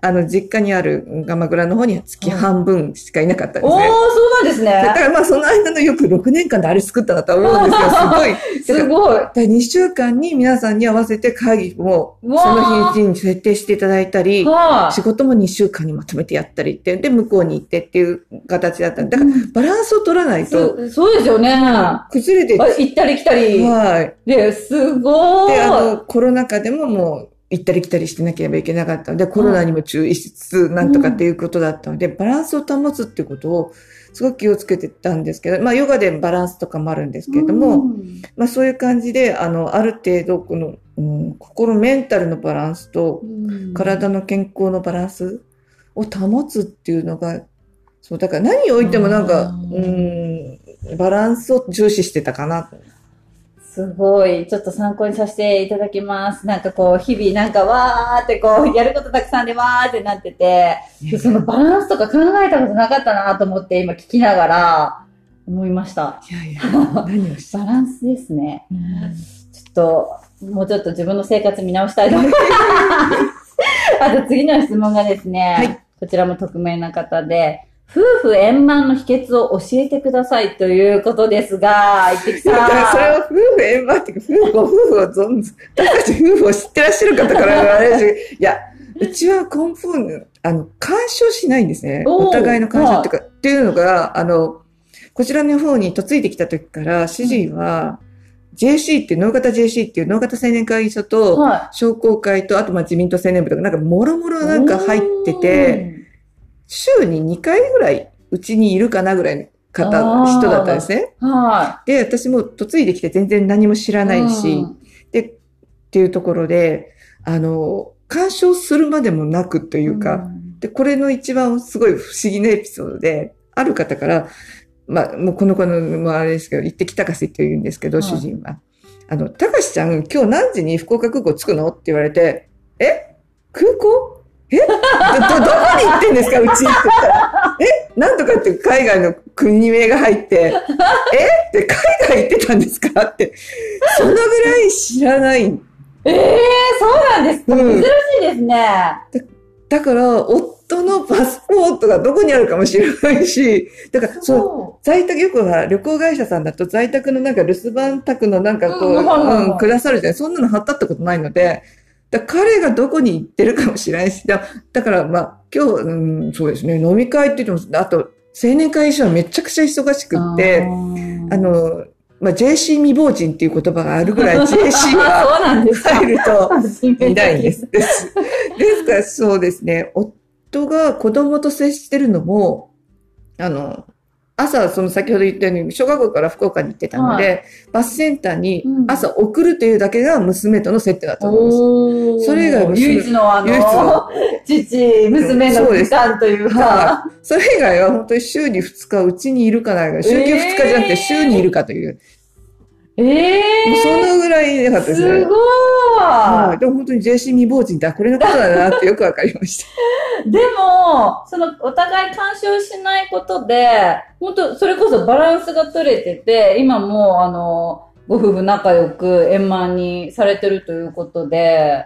あの、実家にある鎌倉の方には月半分しかいなかったんですね。そうなんですね。だからまあ、その間のよく6年間であれ作ったなとは思うんですよ。すごい。すごい。だ2週間に皆さんに合わせて会議もうわーその日に設定していただいたり、は仕事も2週間にまとめてやったりって、で、向こうに行ってっていう形だったんでだから、バランスを取らないと、そそうですよね。あ崩れて、行ったり来たり。はい。で、すごい。で、あの、コロナ禍でももう、行ったり来たりしてなければいけなかったので、コロナにも注意しつつ、なんとかっていうことだったので、バランスを保つっていうことを、すごく気をつけてたんですけど、まあ、ヨガでバランスとかもあるんですけれども、うん。まあそういう感じで、あの、ある程度、この、うん、心、メンタルのバランスと、体の健康のバランスを保つっていうのが、そう、だから何においてもなんか、ううん、バランスを重視してたかな。すごい。ちょっと参考にさせていただきます。なんかこう、日々なんかわーってこう、やることたくさんでわーってなってて、でそのバランスとか考えたことなかったなと思って今聞きながら思いました。いやいや、何をして バランスですね。ちょっと、もうちょっと自分の生活見直したいと思います。あと次の質問がですね、はいこちらも匿名な方で、夫婦円満の秘訣を教えてくださいということですが、一滴さん。だからそれを夫婦円満っていうか、夫婦、夫婦を存ず、私たち夫婦を知ってらっしゃる方からあれだし、いや、うちは根本、あの、干渉しないんですね。お互いの干渉っていうか、っていうのが、あの、こちらの方に嫁いできた時から、主人は、JC って、脳型 JC っていう脳型青年会議所と、は商工会と、あとまあ自民党青年部とか、なんかもろもろい。なんか入ってて、週に2回ぐらい、うちにいるかなぐらいの方、人だったんですね。はで、私も嫁いできて全然何も知らい。ないし、うん。で、っていうところで、あの、干渉するまでもなくというか、ん。で、これの一番すごい不思議なエピソードで、ある方から、まあ、もうこの子の、もうあれですけど、行ってきたかせって言うんですけど、はい。主人は。あの、たかしちゃん、今日何時に福岡空港着くの？って言われて、え？空港？え？ど、ど、どこに行ってんですか？うちって言ったら、え？なんとかって海外の国名が入って、え？って海外行ってたんですか？って、そのぐらい知らない。ええそうなんですか、うん。珍しいですね。だから、夫のパスポートがどこにあるかもしれないし、だから、そう、在宅、よくは旅行会社さんだと在宅のなんか留守番宅のなんかこう、うん。うん、くださるじゃない。そんなの貼ったったことないので、だ彼がどこに行ってるかもしれないし、だだからまあ今日、うん、そうですね、飲み会って言っても、あと青年会議所はめちゃくちゃ忙しくって、あの、まあ JC 未亡人っていう言葉があるぐらい JC が。入ると、いないんです。です。ですから、そうですね。夫が子供と接してるのも、あの、朝、その先ほど言ったように、小学校から福岡に行ってたので、バスセンターにうん朝送るというだけが娘との接点だったと思うんです。それ以外唯一のあの、父、娘の時間というか、はい。それ以外は本当に週に2日うちにいるかないか、週休2日じゃなくて週にいるかという。ええもうそのぐらいいなかったですね。すごい、はい。でも本当に JC 未亡人って、あこれのことだなってよくわかりました。でも、そのお互い干渉しないことで、本当それこそバランスが取れてて、今もうあの、ご夫婦仲良く円満にされてるということで、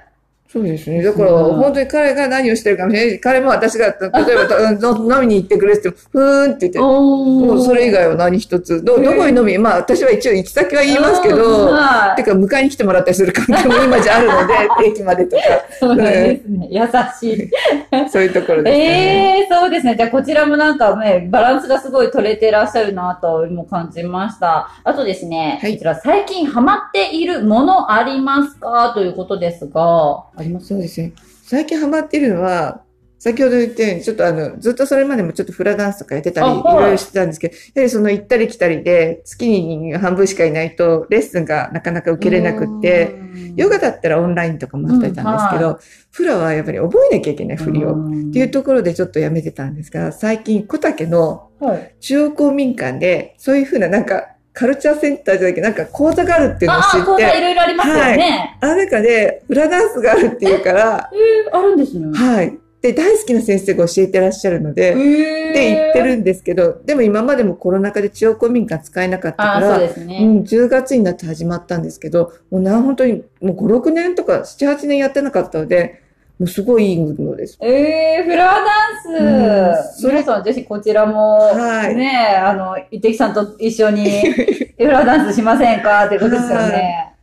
そうですね。だから、うん本当に彼が何をしてるかもしれないし、彼も私が、例えば、の飲みに行ってくれって言っても、ふーんって言って、もうそれ以外は何一つ。ど、どこに飲み、まあ私は一応行き先は言いますけうんど、はいてか迎えに来てもらったりする関係も今じゃあるので、定期までとか、そうですね。優しい。そういうところですね。ええそうですね。じゃあこちらもなんかね、バランスがすごい取れてらっしゃるなとも感じました。あとですね、はいこちら最近ハマっているものありますか？ということですが、ありますそうですね。最近ハマっているのは、先ほど言ったように、ちょっとあの、ずっとそれまでもちょっとフラダンスとかやってたり、いろいろしてたんですけど、やはりその行ったり来たりで、月に半分しかいないと、レッスンがなかなか受けれなくって、、ヨガだったらオンラインとかもあったりたんですけど、フラはやっぱり覚えなきゃいけない振りを。っていうところでちょっとやめてたんですが、最近小竹のはい。中央公民館で、そういうふうななんか、カルチャーセンターじゃなくて、なんか講座があるっていうのをああ、知って、講座いろいろありますよね。あの中でフラダンスがあるっていうから、えー、あるんですね。はい。で、大好きな先生が教えてらっしゃるので、えー、で、行ってるんですけど、でも今までもコロナ禍で中央公民館使えなかったかああ、そうら、ですね。うん、10月になって始まったんですけど、もうな、本当にもう5、6年とか7、8年やってなかったので、もうすごいいいのです。えー、フラダンス、うん。それ。皆さんぜひこちらも、はい。ね、あの、いてきさんと一緒に フラダンスしませんか？ってことですよね。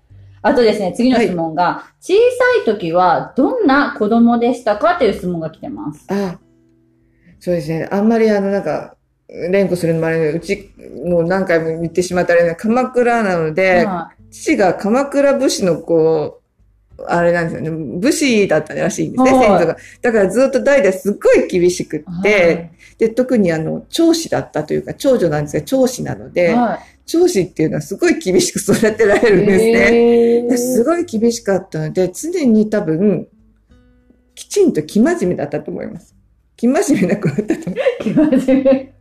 あとですね、次の質問が、小さい時はどんな子供でしたか？っていう質問が来てます。あそうですね。あんまりあの、なんか、連呼するのもあれで、うち、もう何回も言ってしまったらあれな鎌倉なので、は父が鎌倉武士のこう、あれなんですよね。武士だったらしいんですね、はい先祖が。だからずっと代々すっごい厳しくっいて、で、特にあの、長子だったというか、長女なんですが、長子なので、はい長子っていうのはすごい厳しく育てられるんですね。すごい厳しかったので、常に多分、きちんと生真面目だったと思います。生真面目な子だったと思いい ね、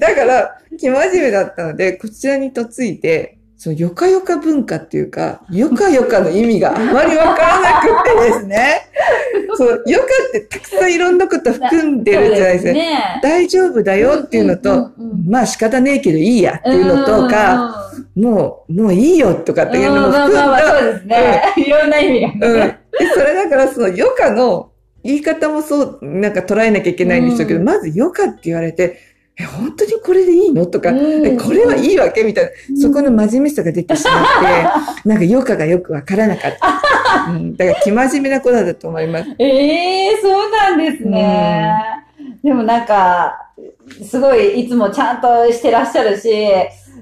だから、生真面目だったので、こちらに嫁いで、そのよかよか文化っていうか、よかよかの意味があまりわからなくてですね。そう、よかってたくさんいろんなこと含んでるじゃないですか。ね。大丈夫だよっていうのと、まあ仕方ねえけどいいやっていうのとか、もう、もういいよとかっていうのも含んまあまあまあ、だ、そうですね。いろんな意味がうん。それだからその余暇の言い方もそう、なんか捉えなきゃいけないんでしょうけど、うんまず余暇って言われて、え、本当にこれでいいの？とか、うんえこれはいいわけ？みたいな、うんそこの真面目さが出てしまって、なんか余暇がよくわからなかった。うん、だから、生真面目な子だと思います。ええそうなんですね。でもなんか、すごいいつもちゃんとしてらっしゃるし、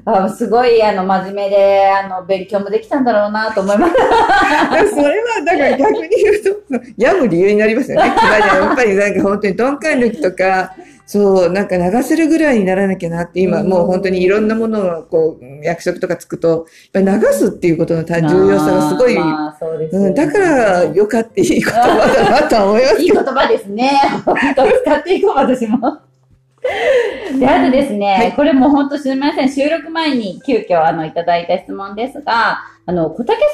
あすごいあの真面目で、あの、勉強もできたんだろうなと思います。それは、だから逆に言うと、病む理由になりますよね。やっぱりなんか本当に鈍感力とか、そう、なんか流せるぐらいにならなきゃなって、今うん。もう本当にいろんなものをこう、役職とかつくと、やっぱり流すっていうことの重要さがすごい、うん、だから、よかっていい言葉だなとは思います。いい言葉ですね。本当使っていこう、私も。で、あとですね、はい。これも本当すみません、収録前に急遽あの、いただいた質問ですが、あの、小竹創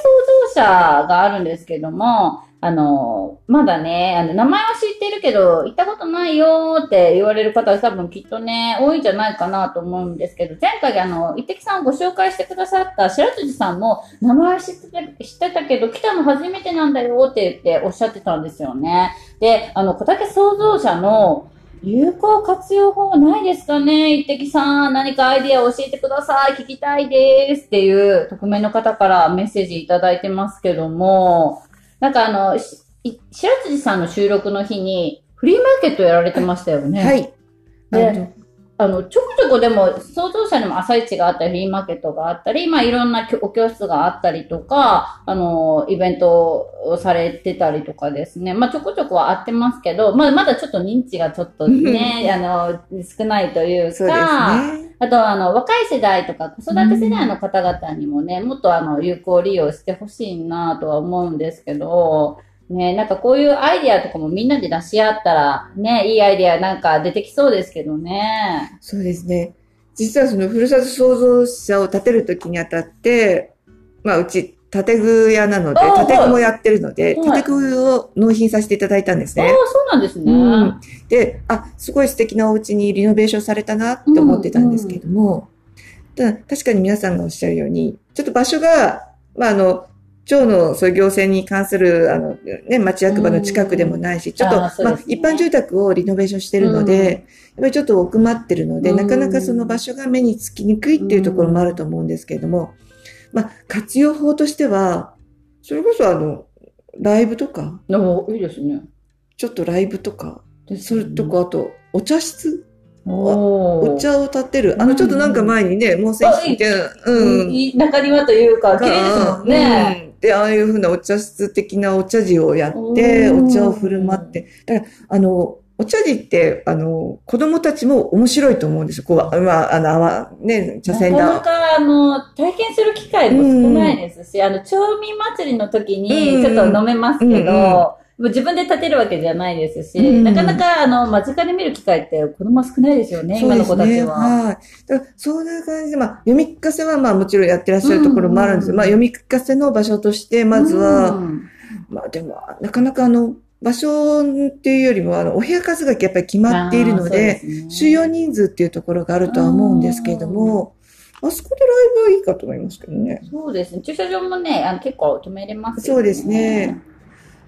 造者があるんですけども、あの、まだね、あの、名前は知ってるけど、行ったことないよーって言われる方は多分きっとね、多いんじゃないかなと思うんですけど、前回あの、一滴さんをご紹介してくださった白辻さんも、名前は知ってた知ってたけど、来たの初めてなんだよって言っておっしゃってたんですよね。で、あの、小竹創造者の有効活用法ないですかね一滴さん、何かアイディアを教えてください。聞きたいです。っていう匿名の方からメッセージいただいてますけども、なんかあの、白辻さんの収録の日にフリーマーケットやられてましたよね。はい。であのちょこちょこでも、創造者にも朝市があったり、フリーマーケットがあったり、まあいろんなお教室があったりとか、あの、イベントをされてたりとかですね。まあちょこちょこはあってますけど、まあまだちょっと認知がちょっとね、あの、少ないというそうですか、ね。あと、あの、若い世代とか子育て世代の方々にもね、もっとあの、有効利用してほしいなとは思うんですけど、ね、なんかこういうアイディアとかもみんなで出し合ったら、ね、いいアイディアなんか出てきそうですけどね。そうですね。実はそのふるさと創造者を建てるときにあたって、まあうち建具屋なので、建具もやってるので、はい。建具を納品させていただいたんですああ、ね。そうなんですね。うん。で、あ、すごい素敵なお家にリノベーションされたなって思ってたんですけれども、ただ確かに皆さんがおっしゃるように、ちょっと場所が、まああの、町のそういう行政に関する、あの、ね、町役場の近くでもないし、ちょっと、まああーそうですね。一般住宅をリノベーションしてるので、うんやっぱりちょっと奥まってるので、うんなかなかその場所が目につきにくいっていうところもあると思うんですけれども、まあ、活用法としては、それこそあの、ライブとか、でも、いいですね。ちょっとライブとか、ですそれとか、あと、お茶室？お茶を立てる？あの、うんちょっとなんか前にね、もう選手みたいな、うん。中庭というか、綺麗ですもんね。うん。で、ああいうふうなお茶室的なお茶事をやって、うんお茶を振る舞って。だから、あの、お茶事って、あの、子供たちも面白いと思うんですよ。こう、まあ、あの、あわね、茶筅だ。なかなか、あの、体験する機会も少ないですし、あの、町民祭りの時に、ちょっと飲めますけど、うんうん。もう自分で立てるわけじゃないですし、うん。なかなか、あの、間近で見る機会って子供は少ないですよね、今の子たちは。はい。だからそんな感じで、まあ、読み聞かせは、まあ、もちろんやってらっしゃるところもあるんですうんまあ、読み聞かせの場所として、まずは、うん。まあ、でも、なかなかあの、場所っていうよりも、あの、お部屋数がやっぱり決まっているので、あーそうすね収容人数っていうところがあるとは思うんですけれども、あそこでライブはいいかと思いますけどね。そうですね。駐車場もね、あの結構止めれますよね。そうですね。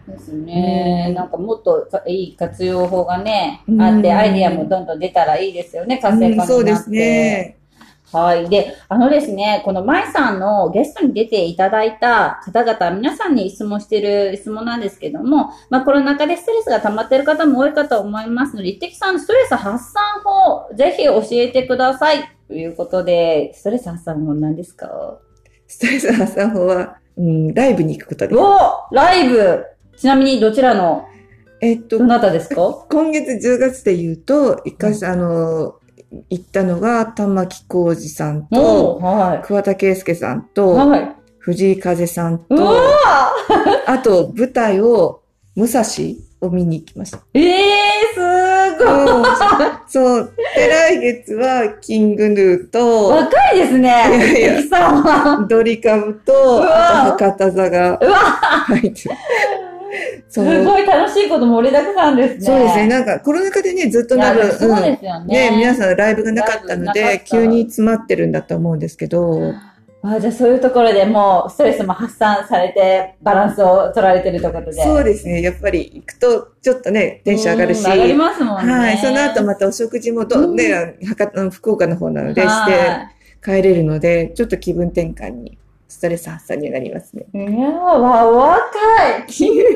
ですね。うんなんかもっとかいい活用法がね、うんあって、アイディアもどんどん出たらいいですよね、活性化になって。うんそうですね。はい。で、あのですね、この舞さんのゲストに出ていただいた方々、皆さんに質問している質問なんですけども、まあコロナ禍でストレスが溜まっている方も多いかと思いますので、一滴さんのストレス発散法、ぜひ教えてください。ということで、ストレス発散法何ですか？ストレス発散法は、うん、ライブに行くことです。おライブちなみにどちらの、えっとど、なたですか？今月10月で言うと、一回、あの、行ったのが、玉木浩二さんと、は桑田佳祐さんい。と、はい。藤井風さんと、あと舞台を、武蔵を見に行きました。ええー、すごい。そう。で、来月は、キングヌーと、若いですね。いやいや。ドリカムと、と博多座がうわ入ってる。す。ごい楽しいこと盛りだくさんですね。そうですね。なんか、コロナ禍でね、ずっと多分、いやそうですよね。ね、皆さんライブがなかったので急に詰まってるんだと思うんですけど、あじゃあそういうところでもうストレスも発散されてバランスを取られてるとことで。そうですね。やっぱり行くとちょっとね、テンション上がるし。上がりますもんね。はい。その後またお食事もど、ね、博多、福岡の方なのでして帰れるので、ちょっと気分転換に。ストレス発散になりますね。いやー、わ、若いキングヌ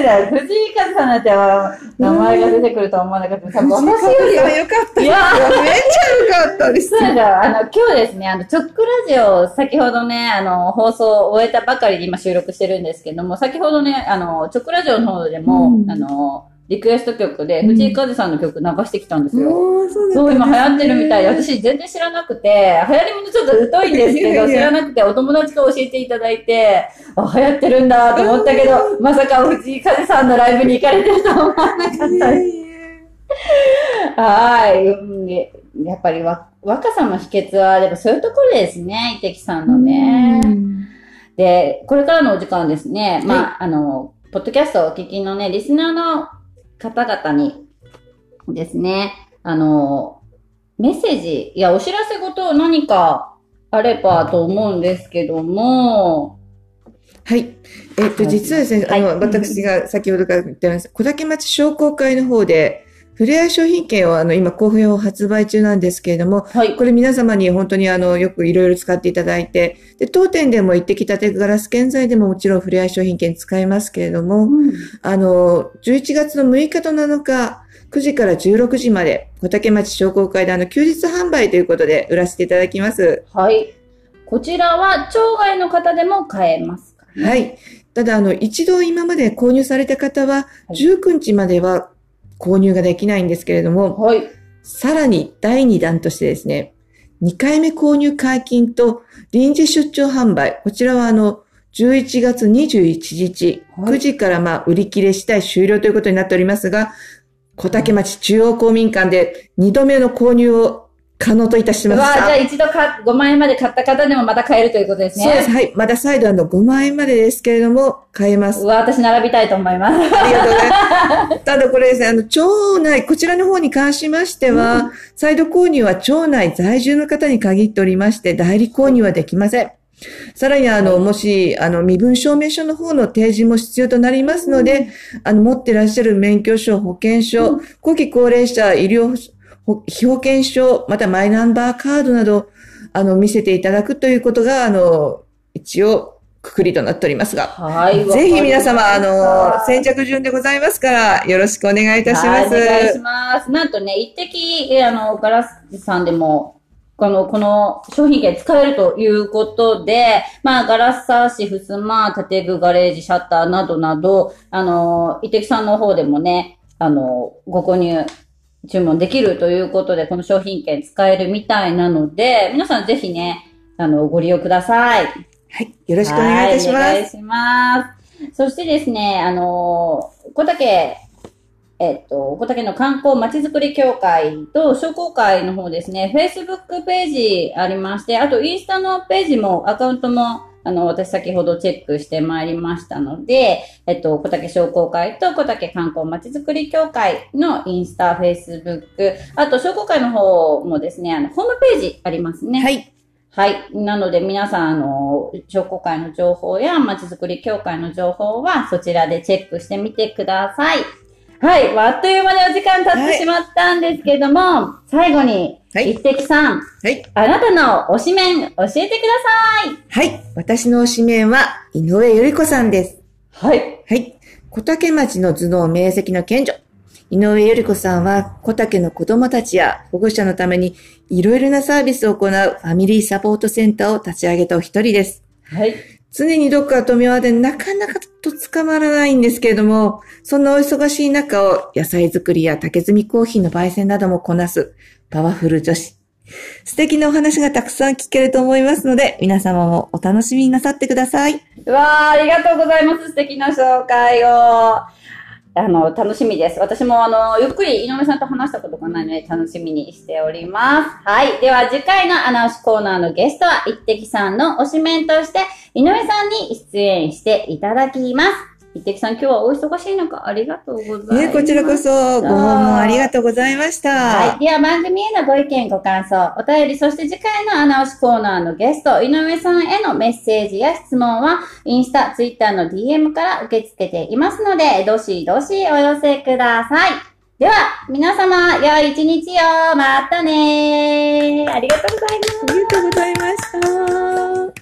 ーラー、藤井風さんなんては、名前が出てくるとは思わなかった。多分私よりは良かった。いやめっちゃ良かったです。そうだ、あの、今日ですね、あの、チョックラジオ、先ほどね、あの、放送を終えたばかりで今収録してるんですけども、先ほどね、あの、チョックラジオの方でも、うん、あの、リクエスト曲で、藤井風さんの曲流してきたんですよ。うん、そう、今流行ってるみたい。で、私全然知らなくて、流行りもちょっと疎いんですけど、知らなくて、お友達から教えていただいて、あ、流行ってるんだと思ったけど、まさか藤井風さんのライブに行かれてると思わなかったです。はい。やっぱりわ若さの秘訣は、でもそういうところですね、いてきさんのね。で、これからのお時間ですね、まあ、はい、あの、ポッドキャストをお聞きのね、リスナーの方々にですね、あの、メッセージやお知らせ事何かあればと思うんですけども、はい。えっと、実はですね、はい、あの、私が先ほどから言ってます、小竹町商工会の方で、ふれあい商品券をあの、今、好評発売中なんですけれども、はい、これ皆様に本当にあの、よくいろいろ使っていただいて、で、当店でも行ってきたてガラス建材でももちろんふれあい商品券使いますけれども、うん、あの、11月の6日と7日、9時から16時まで、小竹町商工会であの、休日販売ということで売らせていただきます。はい。こちらは、町外の方でも買えますか、ね、はい。ただ、あの、一度今まで購入された方は、19日までは購入ができないんですけれども、はい。さらに第2弾としてですね、2回目購入解禁と臨時出張販売。こちらはあの、11月21日、9時からまあ売り切れしたい終了ということになっておりますが、小竹町中央公民館で2度目の購入を可能といたしました。じゃあ一度か5万円まで買った方でもまた買えるということですね。そうです。はい。まだ再度あの5万円までですけれども、買えます。うわ、私並びたいと思います。ありがとうございます。ただこれですね、あの、町内、こちらの方に関しましては、うん、再度購入は町内在住の方に限っておりまして、代理購入はできません。さらに、あの、もし、あの、身分証明書の方の提示も必要となりますので、あの、持ってらっしゃる免許証、保険証、後期高齢者医療被保険証、またマイナンバーカードなど、あの、見せていただくということが、あの、一応、くくりとなっておりますが。はい。ぜひ皆様、あの、先着順でございますから、よろしくお願いいたします。お願いします。なんとね、一滴、あの、ガラスさんでも、この、この商品券使えるということで、まあ、ガラスサーシ、ふすま、建具、ガレージ、シャッターなどなど、あの、いてきさんの方でもね、あの、ご購入注文できるということで、この商品券使えるみたいなので、皆さんぜひね、あの、ご利用ください。はい。よろしくお願いいたします。お願いします。そしてですね、あの、小竹、えっと、小竹の観光まちづくり協会と商工会の方ですね、Facebook ページありまして、あとインスタのページも、アカウントもあの、私先ほどチェックしてまいりましたので、えっと、小竹商工会と小竹観光まちづくり協会のインスタ、フェイスブック、あと商工会の方もですね、あの、ホームページありますね。はい。はい。なので皆さん、あの、商工会の情報やまちづくり協会の情報はそちらでチェックしてみてください。はい。あっという間にお時間経ってしまったんですけども、はい、最後に、はい。一滴さん。はい。あなたの推しメン教えてください。はい。私の推しメンは、井上より子さんです。はい。はい。小竹町の頭脳明晰の賢者。井上より子さんは、小竹の子供たちや保護者のために、いろいろなサービスを行うファミリーサポートセンターを立ち上げたお一人です。はい。常にどっか富山でなかなかと捕まらないんですけれども、そんなお忙しい中を野菜作りや竹炭コーヒーの焙煎などもこなすパワフル女子。素敵なお話がたくさん聞けると思いますので、皆様もお楽しみになさってください。うわー、ありがとうございます。素敵な紹介を。あの、楽しみです。私もあの、ゆっくり井上さんと話したことがないので楽しみにしております。はい。では次回のアナウンスコーナーのゲストは、一滴さんの推しメンとして、井上さんに出演していただきます。いってきさん、今日はお忙しい中、ありがとうございます。ね、こちらこそご訪問ありがとうございました。はい。では番組へのご意見、ご感想、お便り、そして次回の穴押しコーナーのゲスト、井上さんへのメッセージや質問は、インスタ、ツイッターの DM から受け付けていますので、どしどしお寄せください。では、皆様、良い一日を。またねー。ありがとうございます。ありがとうございます。